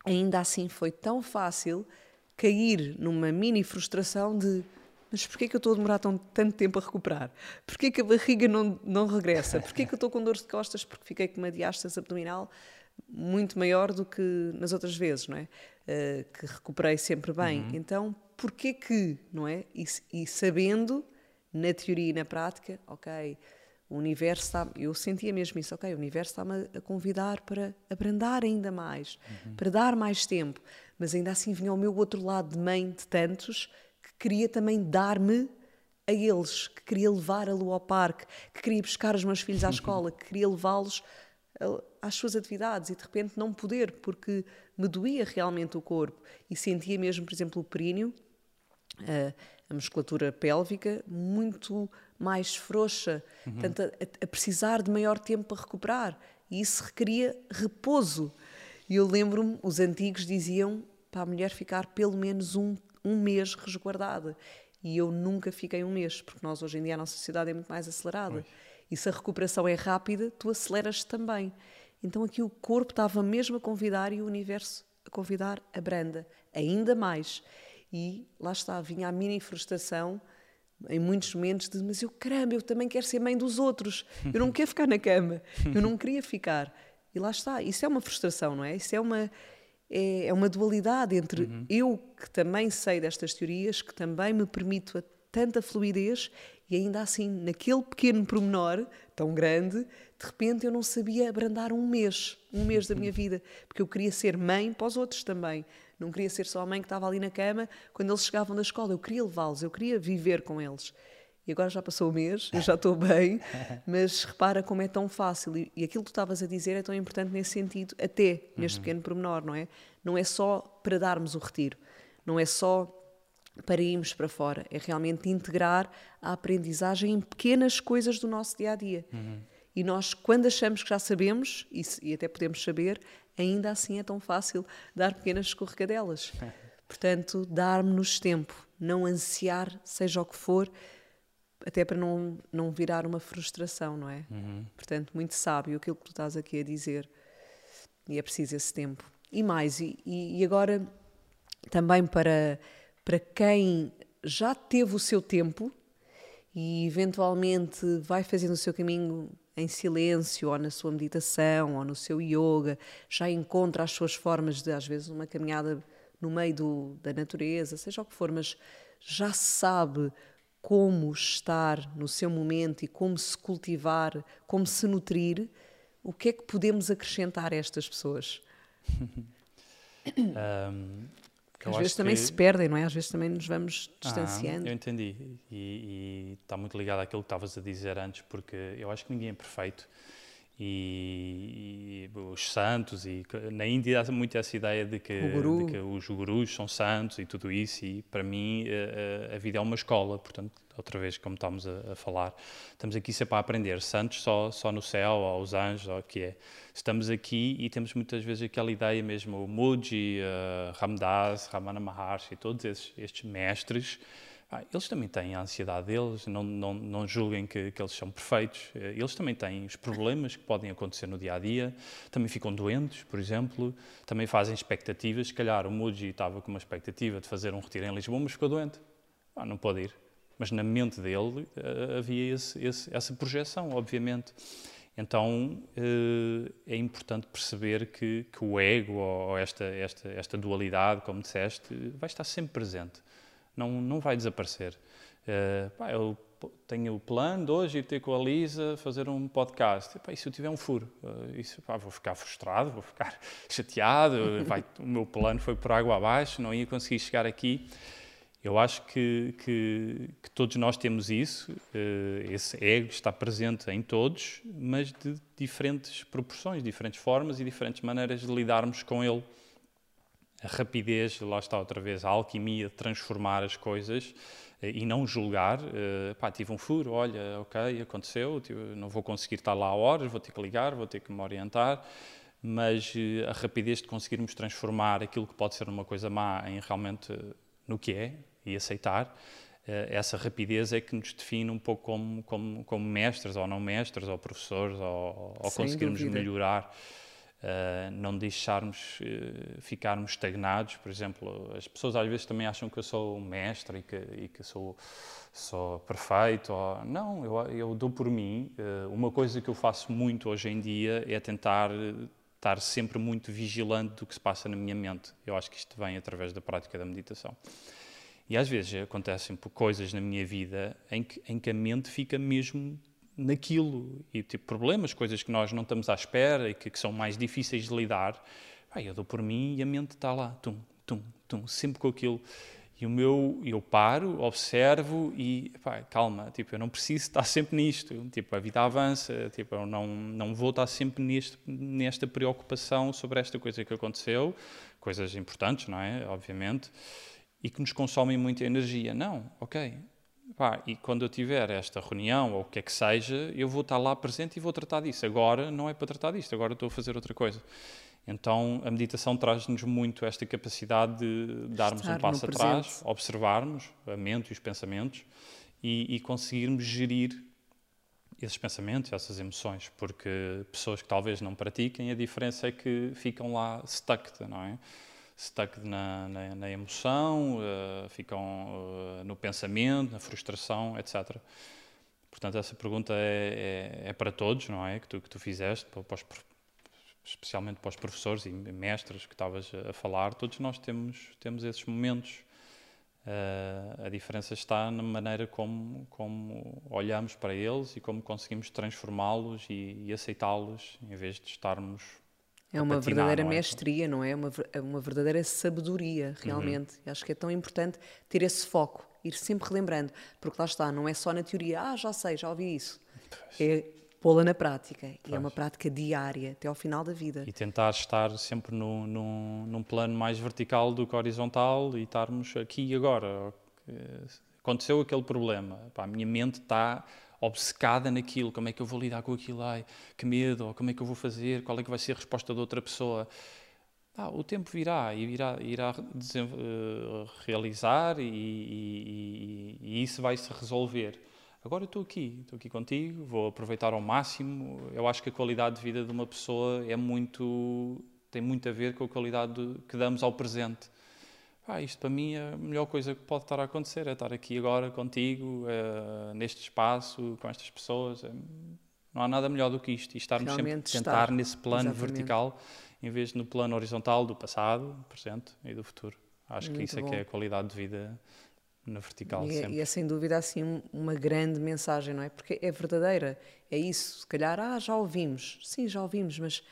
ainda assim foi tão fácil cair numa mini frustração de mas porquê que eu estou a demorar tão, tanto tempo a recuperar? Porquê que a barriga não, não regressa? Porquê que eu estou com dor de costas? Porque fiquei com uma diástase abdominal muito maior do que nas outras vezes, não é? Uh, que recuperei sempre bem. Uhum. Então, porquê que, não é? E, e, sabendo, na teoria e na prática, ok, o universo está... Eu sentia mesmo isso, ok, o universo está-me a convidar para abrandar ainda mais, uhum. para dar mais tempo. Mas ainda assim vinha ao meu outro lado de mãe de tantos queria também dar-me a eles, que queria levá-lo ao parque, que queria buscar os meus filhos à escola, que queria levá-los às suas atividades e de repente não poder, porque me doía realmente o corpo e sentia mesmo, por exemplo, o períneo, a, a musculatura pélvica, muito mais frouxa, uhum. portanto, a, a, precisar de maior tempo para recuperar. E isso requeria repouso. E eu lembro-me, os antigos diziam para a mulher ficar pelo menos um um mês resguardada. E eu nunca fiquei um mês, porque nós hoje em dia a nossa sociedade é muito mais acelerada. E se a recuperação é rápida, tu aceleras também. Então aqui o corpo estava mesmo a convidar e o universo a convidar a branda, ainda mais. E lá está, vinha a mini frustração em muitos momentos de mas eu caramba, eu também quero ser mãe dos outros, eu não <laughs> quero ficar na cama, eu não queria ficar. E lá está, isso é uma frustração, não é? Isso é uma é, é uma dualidade entre uhum. eu, que também sei destas teorias, que também me permito a tanta fluidez, e ainda assim, naquele pequeno pormenor tão grande, de repente eu não sabia abrandar um mês, um mês da minha vida, porque eu queria ser mãe para os outros também. Não queria ser só a mãe que estava ali na cama quando eles chegavam da escola. Eu queria levá-los, eu queria viver com eles. E agora já passou o mês, eu já estou bem, <laughs> mas repara como é tão fácil. E, aquilo que tu estavas a dizer é tão importante nesse sentido, até neste uhum. pequeno pormenor, não é? Não é só para darmos o retiro, não é só para irmos para fora, é realmente integrar a aprendizagem em pequenas coisas do nosso dia a dia. Uhum. E nós, quando achamos que já sabemos, e, e até podemos saber, ainda assim é tão fácil dar pequenas escorregadelas. <laughs> Portanto, dar-nos tempo, não ansiar, seja o que for, até para não, não virar uma frustração, não é? Uhum. Portanto, muito sábio aquilo que tu estás aqui a dizer. E é preciso esse tempo. E mais, e, e agora também para, para quem já teve o seu tempo e eventualmente vai fazendo o seu caminho em silêncio, ou na sua meditação, ou no seu yoga, já encontra as suas formas de, às vezes, uma caminhada no meio do, da natureza, seja o que for, mas já sabe como estar no seu momento e como se cultivar, como se nutrir, o que é que podemos acrescentar a estas pessoas? <laughs> um, às vezes também que... se perdem, não é? Às vezes também nos vamos ah, distanciando. Ah, eu entendi. E, e, está muito ligado àquilo que estavas a dizer antes, porque eu acho que ninguém é perfeito e, e, os santos e na Índia há muito essa ideia de que, de que, os gurus são santos e tudo isso e para mim a, eh, eh, a vida é uma escola portanto outra vez como estamos a, a, falar estamos aqui sempre a aprender. Santos só só no céu ou os anjos ou o que é. Estamos aqui e temos muitas vezes aquela ideia mesmo o Muji uh, Ramdas Ramana Maharshi todos esses, estes mestres ah, eles também têm a ansiedade deles, não, não, não julguem que, que, eles são perfeitos. Eh, eles também têm os problemas que podem acontecer no dia a dia, também ficam doentes, por exemplo, também fazem expectativas. Se calhar o Muji estava com uma expectativa de fazer um retiro em Lisboa, mas ficou doente. Ah, não pode ir. Mas na mente dele uh, havia esse, esse, essa projeção, obviamente. Então uh, é importante perceber que, que o ego, ou esta, esta, esta dualidade, como disseste, vai estar sempre presente não, não vai desaparecer. Uh, pá, eu tenho o plano de hoje ir ter com a Lisa, fazer um podcast. E, pá, e se eu tiver um furo? Uh, isso, pá, vou ficar frustrado, vou ficar <laughs> chateado. Vai, o meu plano foi por água abaixo, não ia conseguir chegar aqui. Eu acho que, que, que todos nós temos isso, uh, esse ego está presente em todos, mas de diferentes proporções, diferentes formas e diferentes maneiras de lidarmos com ele a rapidez, lá está outra vez, a alquimia de transformar as coisas, e não julgar, uh, pá, tive um furo, olha, ok, aconteceu, não vou conseguir estar lá a horas, vou ter que ligar, vou ter que me orientar, mas uh, a rapidez de conseguirmos transformar aquilo que pode ser uma coisa má em realmente no que é e aceitar, essa rapidez é que nos define um pouco como, como, como mestres ou não mestres, ou professores, ou, ou conseguirmos dúvida. melhorar. Uh, não deixarmos uh, ficarmos estagnados. Por exemplo, as pessoas às vezes também acham que eu sou mestre e que, e que sou, sou perfeito. Ou... Não, eu, eu dou por mim. Uh, uma coisa que eu faço muito hoje em dia é tentar estar sempre muito vigilante do que se passa na minha mente. Eu acho que isto vem através da prática da meditação. E às vezes acontecem coisas na minha vida em que, em que a mente fica mesmo naquilo e tipo problemas, coisas que nós não estamos à espera e que, que são mais difíceis de lidar. eu dou por mim e a mente está lá, tum, tum, tum, sempre com aquilo. E o meu, eu paro, observo e, pá, calma, tipo, eu não preciso estar sempre nisto, tipo, a vida avança, tipo, eu não, não vou estar sempre neste, nesta preocupação sobre esta coisa que aconteceu, coisas importantes, não é, obviamente, e que nos consomem muita energia. Não, ok, Pá, e quando eu tiver esta reunião ou o que é que seja, eu vou estar lá presente e vou tratar disso. Agora não é para tratar disto, agora estou a fazer outra coisa. Então a meditação traz-nos muito esta capacidade de darmos Estar um passo atrás, observarmos a mente e os pensamentos e, e conseguirmos gerir esses pensamentos, essas emoções, porque pessoas que talvez não pratiquem, a diferença é que ficam lá stuck, não é? Stuck na, na, na emoção, uh, ficam uh, no pensamento, na frustração, etc. Portanto, essa pergunta é, é, é, para todos, não é? Que tu, que tu fizeste, para, para os, especialmente para os professores e mestres que estavas a falar, todos nós temos, temos esses momentos. Uh, a diferença está na maneira como, como olhamos para eles e como conseguimos transformá-los e, e aceitá-los, em vez de estarmos é uma patinar, verdadeira não é? mestria, não é? Uma, é uma verdadeira sabedoria, uhum. realmente. Uhum. Acho que é tão importante ter esse foco, ir sempre relembrando, porque lá está, não é só na teoria, ah, já sei, já ouvi isso. Pois. É pô-la na prática. Pois. E é uma prática diária, até ao final da vida. E tentar estar sempre no, no, num plano mais vertical do que horizontal e estarmos aqui e agora. Aconteceu aquele problema, Pá, a minha mente está obcecada naquilo, como é que eu vou lidar com aquilo, ai, que medo, ou como é que eu vou fazer, qual é que vai ser a resposta da outra pessoa. Ah, o tempo virá e irá, irá uh, realizar e, e, e, isso vai se resolver. Agora estou aqui, estou aqui contigo, vou aproveitar ao máximo. Eu acho que a qualidade de vida de uma pessoa é muito tem muito a ver com a qualidade que damos ao presente ah, isto para mim é a melhor coisa que pode estar a acontecer, é estar aqui agora contigo, é, neste espaço, com estas pessoas. É, não há nada melhor do que isto e estarmos Realmente sempre a tentar estar. nesse plano Exatamente. vertical em vez de no plano horizontal do passado, do presente e do futuro. Acho Muito que isso bom. é que é a qualidade de vida na vertical e, sempre. E é sem dúvida assim uma grande mensagem, não é? Porque é verdadeira, é isso. Se calhar, ah, já ouvimos. Sim, já ouvimos, mas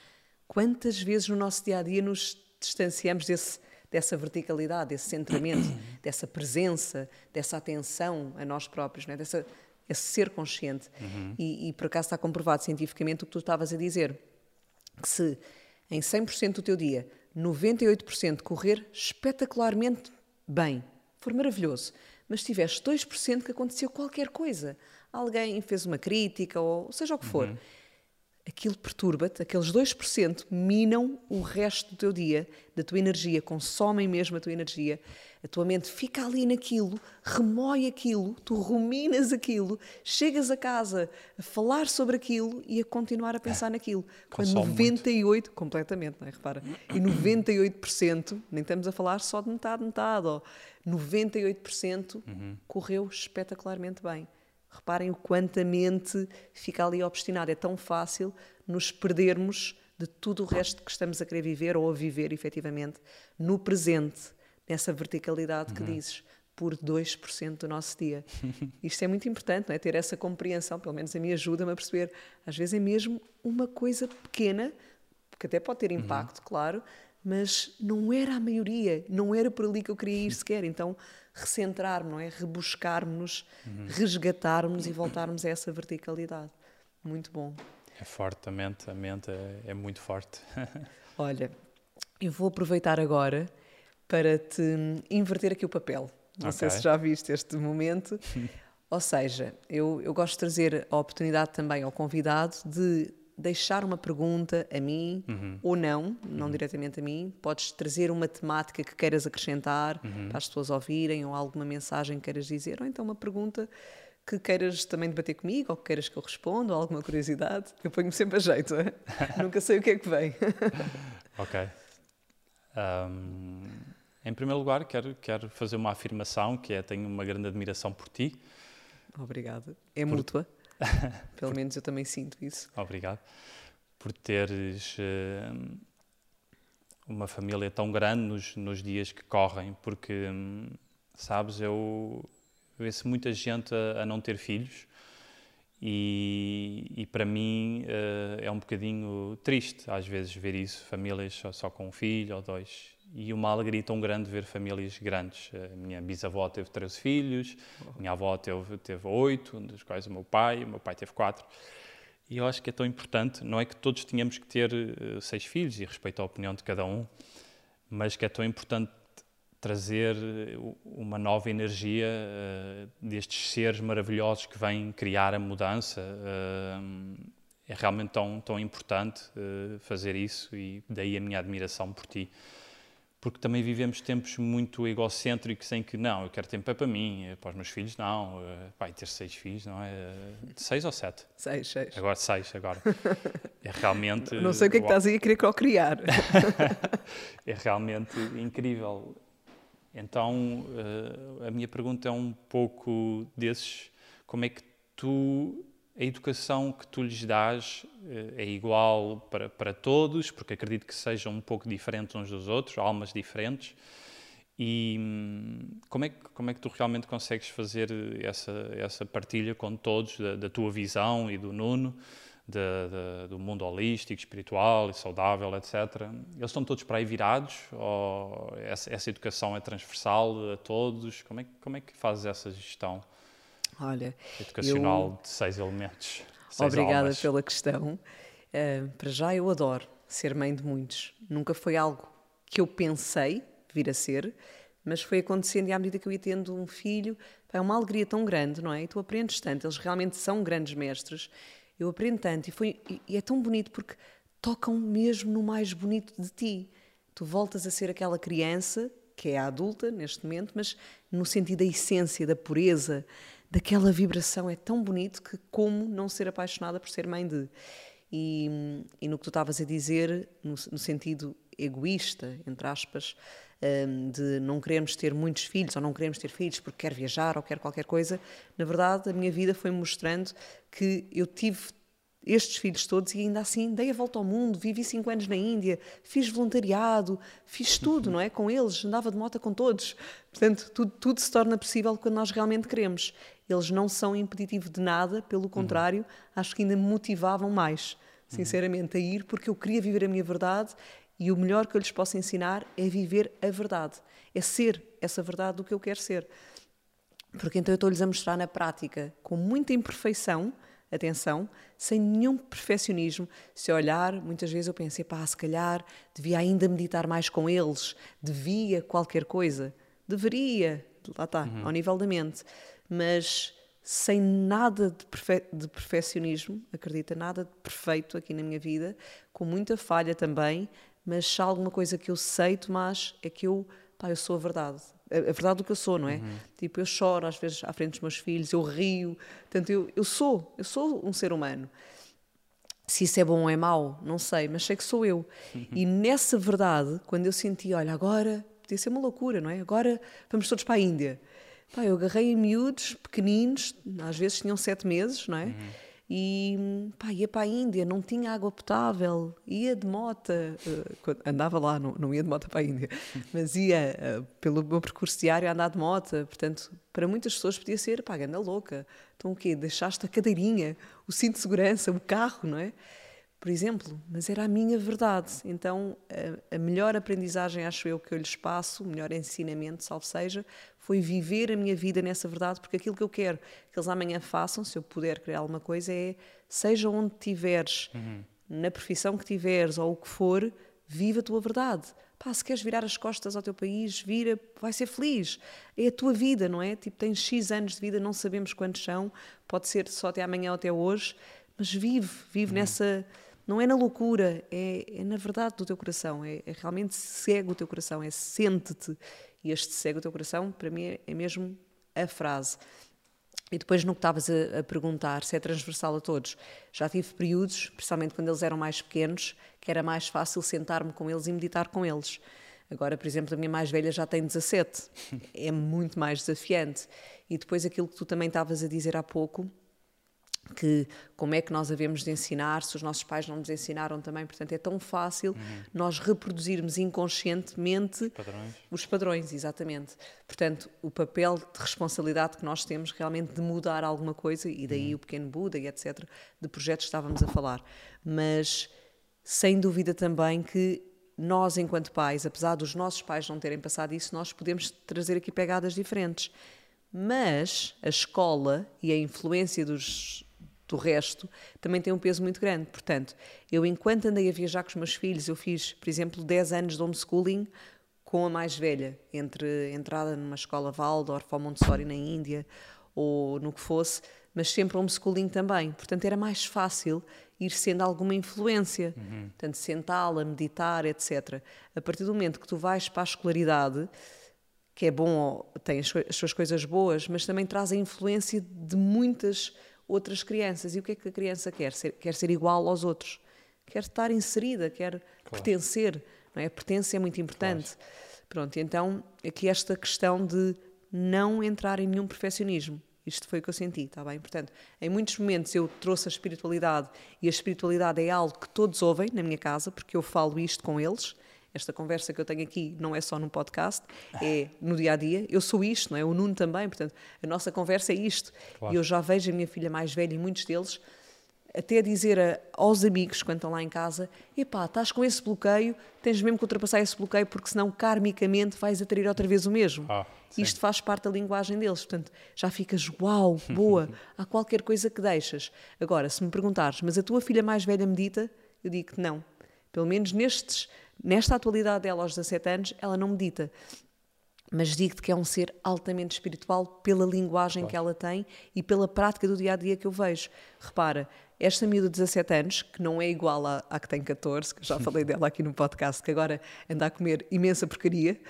quantas vezes no nosso dia a dia nos distanciamos desse dessa verticalidade, desse centramento, <clears throat> dessa presença, dessa atenção a nós próprios, né? dessa, esse ser consciente. Uhum. E, e, por acaso está comprovado cientificamente o que tu estavas a dizer, que se em 100% do teu dia, 98% correr espetacularmente bem, for maravilhoso, mas tiveres 2% que aconteceu qualquer coisa, alguém fez uma crítica ou seja o que for, uhum aquilo perturba-te, aqueles 2% minam o resto do teu dia, da tua energia, consomem mesmo a tua energia, a tua mente fica ali naquilo, remói aquilo, tu ruminas aquilo, chegas a casa a falar sobre aquilo e a continuar a pensar é, naquilo. Quando 98%, muito. completamente, não é? Repara, e 98%, nem estamos a falar só de metade, metade, ó, 98% uhum. correu espetacularmente bem. Reparem o quanto a mente fica ali obstinada. É tão fácil nos perdermos de tudo o resto que estamos a querer viver ou a viver efetivamente no presente, nessa verticalidade uhum. que dizes, por 2% do nosso dia. <laughs> Isto é muito importante, não é? Ter essa compreensão, pelo menos a mim ajuda-me a perceber. Às vezes é mesmo uma coisa pequena, que até pode ter uhum. impacto, uhum. claro, mas não era a maioria, não era por ali que eu queria ir <laughs> sequer. Então, recentrar-me, não é? Rebuscarmos-nos, uhum. resgatarmos e voltarmos a essa verticalidade. Muito bom. É forte a mente, a mente é, é muito forte. <laughs> Olha, eu vou aproveitar agora para te inverter aqui o papel. Não okay. sei se já viste este momento. <laughs> Ou seja, eu, eu gosto de trazer a oportunidade também ao convidado de deixar uma pergunta a mim uhum. ou não, não uhum. diretamente a mim. Podes trazer uma temática que queiras acrescentar uhum. para as pessoas ouvirem ou alguma mensagem que queiras dizer, ou então uma pergunta que queiras também debater comigo ou que queiras que eu responda ou alguma curiosidade. Eu ponho-me sempre a jeito, é? <laughs> nunca sei o que é que vem. <laughs> ok. Um, em primeiro lugar, quero, quero fazer uma afirmação que é tenho uma grande admiração por ti. Obrigada. É por... mútua. <laughs> Pelo por... menos eu também sinto isso. Obrigado. Por teres uh, uma família tão grande nos, nos dias que correm, porque, um, sabes, eu vê-se muita gente a, a, não ter filhos e, e para mim uh, é um bocadinho triste às vezes ver isso, famílias só, só, com um filho ou dois. E uma alegria tão grande ver famílias grandes. A minha bisavó teve 13 filhos, a minha avó teve, teve 8, dos quais o meu pai, o meu pai teve 4. E eu acho que é tão importante, não é que todos tínhamos que ter uh, seis filhos e respeito à opinião de cada um, mas que é tão importante trazer eh, uma nova energia uh, destes seres maravilhosos que vêm criar a mudança. Uh, é realmente tão, tão importante fazer isso e daí a minha admiração por ti. Porque também vivemos tempos muito egocêntricos em que, não, eu quero tempo é para mim, para os meus filhos, não. Vai ter seis filhos, não é? Seis ou sete? Seis, seis. Agora seis, agora. <laughs> É realmente... Não sei o que é que estás aí a querer criar. <laughs> é realmente incrível então, uh, a minha pergunta é um pouco desses: como é que tu, a educação que tu lhes dás uh, é igual para, para todos, porque acredito que sejam um pouco diferentes uns dos outros, almas diferentes. E hum, como, é que, como é que tu realmente consegues fazer essa, essa partilha com todos, da, da tua visão e do Nuno? de, de, do mundo holístico, espiritual e saudável, etc. Eles estão todos para aí virados? Ou essa, essa educação é transversal a todos? Como é, como é que fazes essa gestão Olha, educacional eu... de seis elementos? Seis Obrigada almas? pela questão. Uh, para já eu adoro ser mãe de muitos. Nunca foi algo que eu pensei vir a ser, mas foi acontecendo e à medida que eu ia tendo um filho, é uma alegria tão grande, não é? E tu aprendes tanto, eles realmente são grandes mestres eu aprendo tanto e, foi, e é tão bonito porque tocam mesmo no mais bonito de ti. Tu voltas a ser aquela criança que é a adulta neste momento, mas no sentido da essência, da pureza, daquela vibração. É tão bonito que como não ser apaixonada por ser mãe de. E, e no que tu estavas a dizer, no, no, sentido egoísta, entre aspas, um, de não queremos ter muitos filhos ou não queremos ter filhos porque quer viajar ou quer qualquer coisa, na verdade a minha vida foi mostrando que eu tive estes filhos todos e ainda assim dei a volta ao mundo, vivi cinco anos na Índia, fiz voluntariado, fiz tudo, não é? Com eles, andava de moto com todos. Portanto, tudo, tudo se torna possível quando nós realmente queremos. Eles não são impeditivos de nada, pelo contrário, uhum. acho que ainda me motivavam mais, sinceramente, a ir, porque eu queria viver a minha verdade e o melhor que eu lhes posso ensinar é viver a verdade, é ser essa verdade do que eu quero ser. Porque então eu estou-lhes a mostrar na prática, com muita imperfeição, atenção, sem nenhum perfeccionismo. Se olhar, muitas vezes eu pensei, pá, se calhar devia ainda meditar mais com eles, devia qualquer coisa. Deveria, lá está, uhum. ao nível da mente. Mas sem nada de, perfe de perfeccionismo, acredita, nada de perfeito aqui na minha vida, com muita falha também, mas se há alguma coisa que eu sei, Tomás, é que eu, pá, eu sou a verdade. A, a verdade do que eu sou, não é? Uhum. Tipo, eu choro às vezes à frente dos meus filhos, eu rio. Portanto, eu, eu sou, eu sou um ser humano. Se isso é bom ou é mau, não sei, mas sei que sou eu. Uhum. E nessa verdade, quando eu senti, olha, agora podia ser uma loucura, não é? Agora vamos todos para a Índia. Pá, eu agarrei em miúdos, pequeninos, às vezes tinham sete meses, não é? Uhum e pá, ia para a Índia, não tinha água potável, ia de moto, uh, andava lá, não, não ia de moto para a Índia, <laughs> mas ia uh, pelo meu percurso diário a andar de moto, portanto, para muitas pessoas podia ser, pá, anda louca, então o quê? Deixaste a cadeirinha, o cinto de segurança, o carro, não é? por exemplo, mas era a minha verdade. Então, a, a, melhor aprendizagem, acho eu, que eu lhes passo, o melhor ensinamento, salvo seja, foi viver a minha vida nessa verdade, porque aquilo que eu quero que eles amanhã façam, se eu puder criar alguma coisa, é seja onde tiveres, uhum. na profissão que tiveres ou o que for, viva a tua verdade. Pá, se queres virar as costas ao teu país, vira, vai ser feliz. É a tua vida, não é? Tipo, tens X anos de vida, não sabemos quantos são, pode ser só até amanhã ou até hoje, mas vive, vive uhum. nessa. Não é na loucura, é, é, na verdade do teu coração, é, é realmente cego o teu coração, é sente-te. E este cego o teu coração, para mim, é, é mesmo a frase. E depois no que estavas a, a, perguntar se é transversal a todos, já tive períodos, principalmente quando eles eram mais pequenos, que era mais fácil sentar-me com eles e meditar com eles. Agora, por exemplo, a minha mais velha já tem 17, <laughs> é muito mais desafiante. E depois aquilo que tu também estavas a dizer há pouco, que como é que nós havemos de ensinar, se os nossos pais não nos ensinaram também, portanto é tão fácil uhum. nós reproduzirmos inconscientemente padrões. os padrões, exatamente. Portanto, o papel de responsabilidade que nós temos realmente de mudar alguma coisa, e daí uhum. o pequeno Buda e etc., de projetos que estávamos a falar. Mas sem dúvida também que nós, enquanto pais, apesar dos nossos pais não terem passado isso, nós podemos trazer aqui pegadas diferentes. Mas a escola e a influência dos, do resto também tem um peso muito grande. Portanto, eu enquanto andei a viajar com os meus filhos, eu fiz, por exemplo, 10 anos de homeschooling com a mais velha, entre entrada numa escola Waldorf ou Montessori na Índia ou no que fosse, mas sempre homeschooling também. Portanto, era mais fácil ir sendo alguma influência. Uhum. Portanto, sentá-la, meditar, etc. A partir do momento que tu vais para a escolaridade, que é bom, tem as suas coisas boas, mas também traz a influência de muitas outras crianças. E o que é que a criança quer? Ser, quer ser igual aos outros. Quer estar inserida, quer claro. pertencer. Não é? A pertença é muito importante. Claro. Pronto, então aqui esta questão de não entrar em nenhum perfeccionismo. Isto foi o que eu senti, está bem? Portanto, em muitos momentos eu trouxe a espiritualidade e a espiritualidade é algo que todos ouvem na minha casa, porque eu falo isto com eles. Esta conversa que eu tenho aqui não é só num podcast, é no dia a dia. Eu sou isto, não é? O Nuno também, portanto, a nossa conversa é isto. Claro. E eu já vejo a minha filha mais velha e muitos deles até dizer a, aos amigos quando estão lá em casa: epá, estás com esse bloqueio, tens mesmo que ultrapassar esse bloqueio, porque senão karmicamente vais atrair outra vez o mesmo. Ah, Isto faz parte da linguagem deles, portanto já ficas, uau, boa, <laughs> há qualquer coisa que deixas. Agora, se me perguntares, mas a tua filha mais velha medita? Eu digo que não. Pelo menos nestes, nesta atualidade dela, aos 17 anos, ela não medita mas digo-te que é um ser altamente espiritual pela linguagem claro. que ela tem e pela prática do dia a dia que eu vejo. Repara, esta miúda de 17 anos, que não é igual à, à que tem 14, que já falei <laughs> dela aqui no podcast, que agora anda a comer imensa porcaria,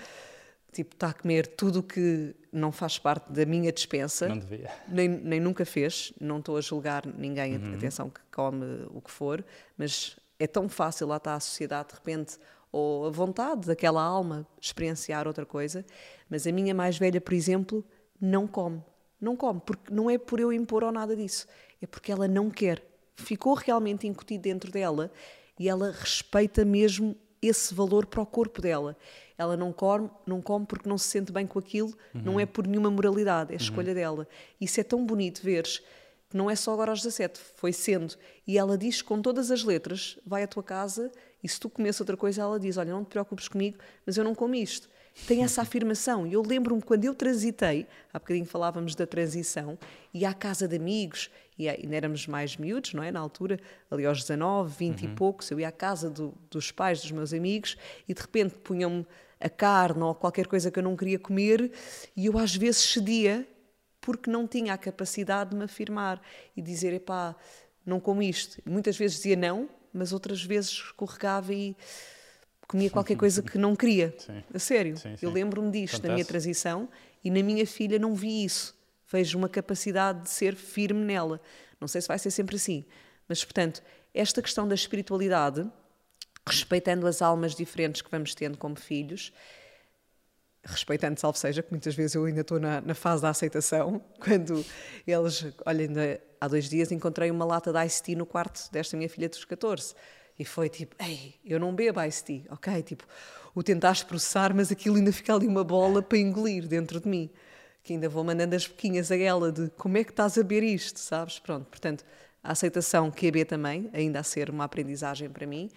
tipo, está a comer tudo o que não faz parte da minha dispensa. Não devia. Nem, nem nunca fez, não estou a julgar ninguém, uhum. atenção, que come o que for, mas é tão fácil, lá está a sociedade, de repente, ou a vontade daquela alma experienciar outra coisa, mas a minha mais velha, por exemplo, não come. Não come, porque não é por eu impor ou nada disso, é porque ela não quer ficou realmente incutido dentro dela e ela respeita mesmo esse valor para o corpo dela. Ela não come, não come porque não se sente bem com aquilo, uhum. não é por nenhuma moralidade, é a escolha uhum. dela. Isso é tão bonito veres não é só agora aos 17, foi sendo. E ela diz com todas as letras: vai à tua casa e se tu comes outra coisa, ela diz: Olha, não te preocupes comigo, mas eu não como isto tem essa <laughs> afirmação. E eu lembro-me quando eu transitei, há bocadinho falávamos da transição, e à casa de amigos, e ainda éramos mais miúdos, não é? Na altura, ali aos 19, 20 uhum. e poucos, eu ia à casa do, dos pais dos meus amigos e de repente punham-me a carne ou qualquer coisa que eu não queria comer e eu às vezes cedia porque não tinha a capacidade de me afirmar e dizer, epá, não como isto. Muitas vezes dizia não, mas outras vezes escorregava e comia qualquer coisa que não queria. <laughs> Sim. A sério. Sim, sim. Eu lembro-me disto Acontece. na minha transição e na minha filha não vi isso. Vejo uma capacidade de ser firme nela. Não sei se vai ser sempre assim. Mas, portanto, esta questão da espiritualidade, respeitando as almas diferentes que vamos tendo como filhos, respeitando, salvo seja, que muitas vezes eu ainda estou na, na fase da aceitação, <laughs> quando eles, olha, ainda há dois dias encontrei uma lata de Ice Tea no quarto desta minha filha dos 14 e foi tipo, ei, eu não bebo Ice Tea, ok? Tipo, o tentaste processar, mas aquilo ainda fica ali uma bola para engolir dentro de mim. Que ainda vou mandando as boquinhas a ela de como é que estás a beber isto, sabes? Pronto, portanto, a aceitação que é B também, ainda a ser uma aprendizagem para mim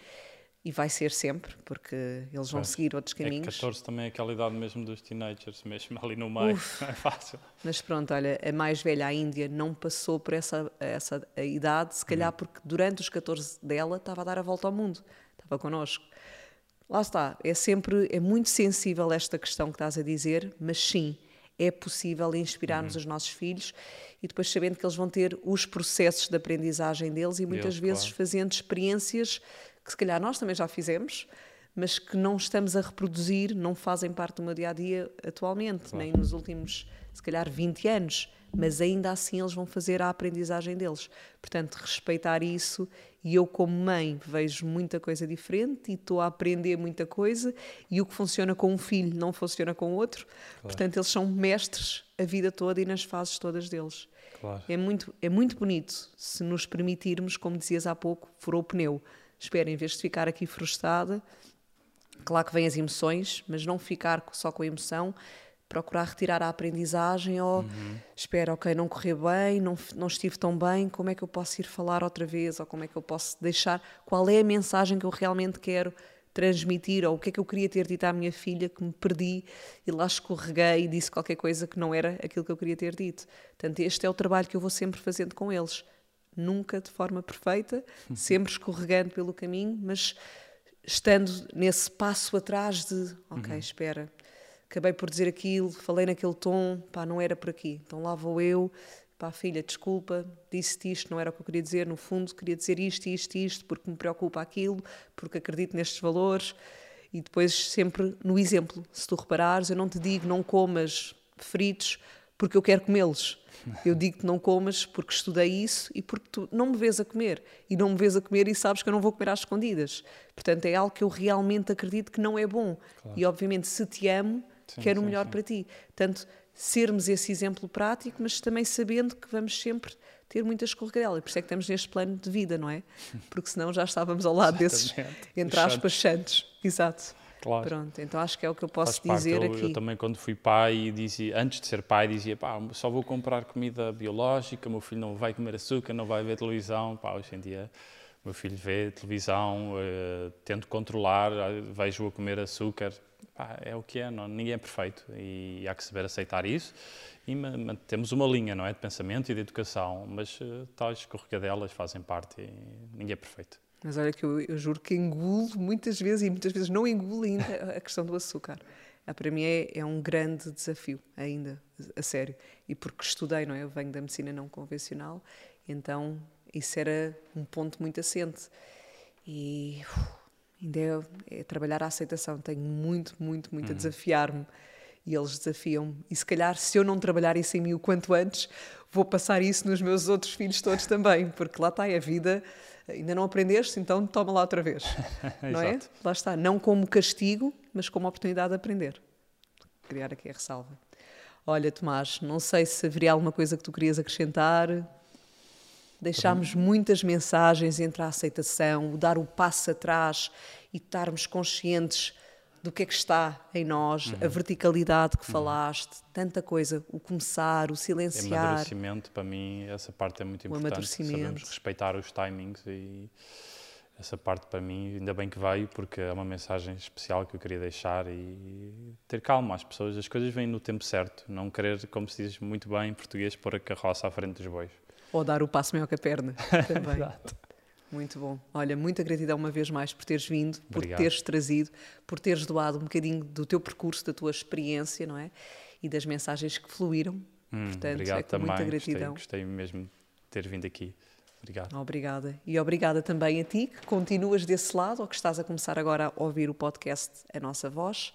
e vai ser sempre, porque eles vão pois, seguir outros é caminhos. É 14 também é aquela idade mesmo dos teenagers, mesmo ali no meio, Uf, <laughs> não é fácil. Mas pronto, olha, a mais velha, a Índia, não passou por essa, essa idade, se calhar uhum. porque durante os 14 dela estava a dar a volta ao mundo, estava connosco. lá está, é sempre, é muito sensível esta questão que estás a dizer, mas sim, é possível inspirarmos uhum. os nossos filhos e depois sabendo que eles vão ter os processos de aprendizagem deles e muitas Deus, vezes claro. fazendo experiências que se calhar nós também já fizemos, mas que não estamos a reproduzir, não fazem parte do meu dia a dia atualmente, claro. nem nos últimos, se calhar, 20 anos mas ainda assim eles vão fazer a aprendizagem deles. Portanto, respeitar isso e eu, como mãe, vejo muita coisa diferente e estou a aprender muita coisa e o que funciona com um filho não funciona com outro. Claro. Portanto, eles são mestres a vida toda e nas fases todas deles. Claro. É, muito, é muito bonito se nos permitirmos, como dizias há pouco, furou o pneu. Espera, em vez de ficar aqui frustrada, claro que vêm as emoções, mas não ficar só com a emoção, procurar retirar a aprendizagem ou uhum. espera, ok, não correu bem, não, não estive tão bem, como é que eu posso ir falar outra vez ou como é que eu posso deixar, qual é a mensagem que eu realmente quero transmitir ou o que é que eu queria ter dito à minha filha que me perdi e lá escorreguei e disse qualquer coisa que não era aquilo que eu queria ter dito. Portanto, este é o trabalho que eu vou sempre fazendo com eles. Nunca de forma perfeita, sempre escorregando pelo caminho, mas estando nesse passo atrás de, ok, uhum. espera, acabei por dizer aquilo, falei naquele tom, pá, não era por aqui. Então lá vou eu, pá, filha, desculpa, disse-te isto, não era o que eu queria dizer, no fundo queria dizer isto, isto, isto, porque me preocupa aquilo, porque acredito nestes valores. E depois sempre no exemplo, se tu reparares, eu não te digo não comas fritos porque eu quero comê-los. Eu digo-te não comas porque estudei isso e porque tu não me vês a comer. E não me vês a comer e sabes que eu não vou comer às escondidas. Portanto, é algo que eu realmente acredito que não é bom. Claro. E obviamente, se te amo, sim, quero o melhor sim. para ti. Portanto, sermos esse exemplo prático, mas também sabendo que vamos sempre ter muitas escorregadelas. Por isso é que estamos neste plano de vida, não é? <laughs> Porque senão já estávamos ao lado desses, entre aspas, santos. Exato. Claro. Pronto, então acho que é o que eu posso Faz dizer aqui. Eu também, quando fui pai, dizia, antes de ser pai, dizia: pá, só vou comprar comida biológica, meu filho não vai comer açúcar, não vai ver televisão. Pá, hoje em dia, meu filho vê televisão, uh, tento controlar, vejo-o a comer açúcar pá, é o que é, não, ninguém é perfeito e há que saber aceitar isso. E temos uma linha, não é, de pensamento e de educação, mas uh, tais escorregadelas fazem parte e ninguém é perfeito. Mas olha que eu, eu, juro que engulo muitas vezes e muitas vezes não engulo ainda a questão do açúcar. Ah, para mim é, é, um grande desafio ainda, a sério. E porque estudei, não é? Eu venho da medicina não convencional, então isso era um ponto muito assente. E uf, ainda é, é, trabalhar a aceitação. Tenho muito, muito, muito uhum. a desafiar-me e eles desafiam-me. E se calhar, se eu não trabalhar isso em mim o quanto antes, vou passar isso nos meus outros filhos todos <laughs> também, porque lá está, é a vida. Ainda não aprendeste, então toma lá outra vez. <laughs> não é? Lá está, não como castigo, mas como oportunidade de aprender. Criar aqui a ressalva. Olha, Tomás, não sei se haveria alguma coisa que tu querias acrescentar. Deixámos muitas mensagens entre a aceitação, o dar o passo atrás e estarmos conscientes do que é que está em nós, uhum. a verticalidade que uhum. falaste, tanta coisa, o começar, o silenciar. O amadurecimento, para mim, essa parte é muito importante. Sabemos respeitar os timings e essa parte para mim, ainda bem que veio, porque é uma mensagem especial que eu queria deixar e ter calma às pessoas. As coisas vêm no tempo certo, não querer, como se diz muito bem em português, pôr a carroça à frente dos bois. Ou dar o passo maior que a perna <laughs> também. Exato. Muito bom. Olha, muita gratidão uma vez mais por teres vindo, por Obrigado. teres trazido, por teres doado um bocadinho do teu percurso, da tua experiência, não é? E das mensagens que fluíram. Hum, Portanto, obrigado é com também. muita gratidão. Gostei, gostei mesmo de ter vindo aqui. Obrigado. Obrigada. E obrigada também a ti, que continuas desse lado, ou que estás a começar agora a ouvir o podcast A Nossa Voz.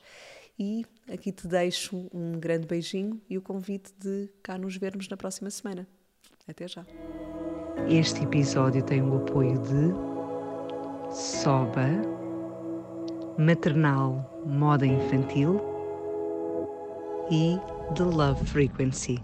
E aqui te deixo um grande beijinho e o convite de cá nos vermos na próxima semana. Até já. Este episódio tem o apoio de Soba, Maternal Moda Infantil e The Love Frequency.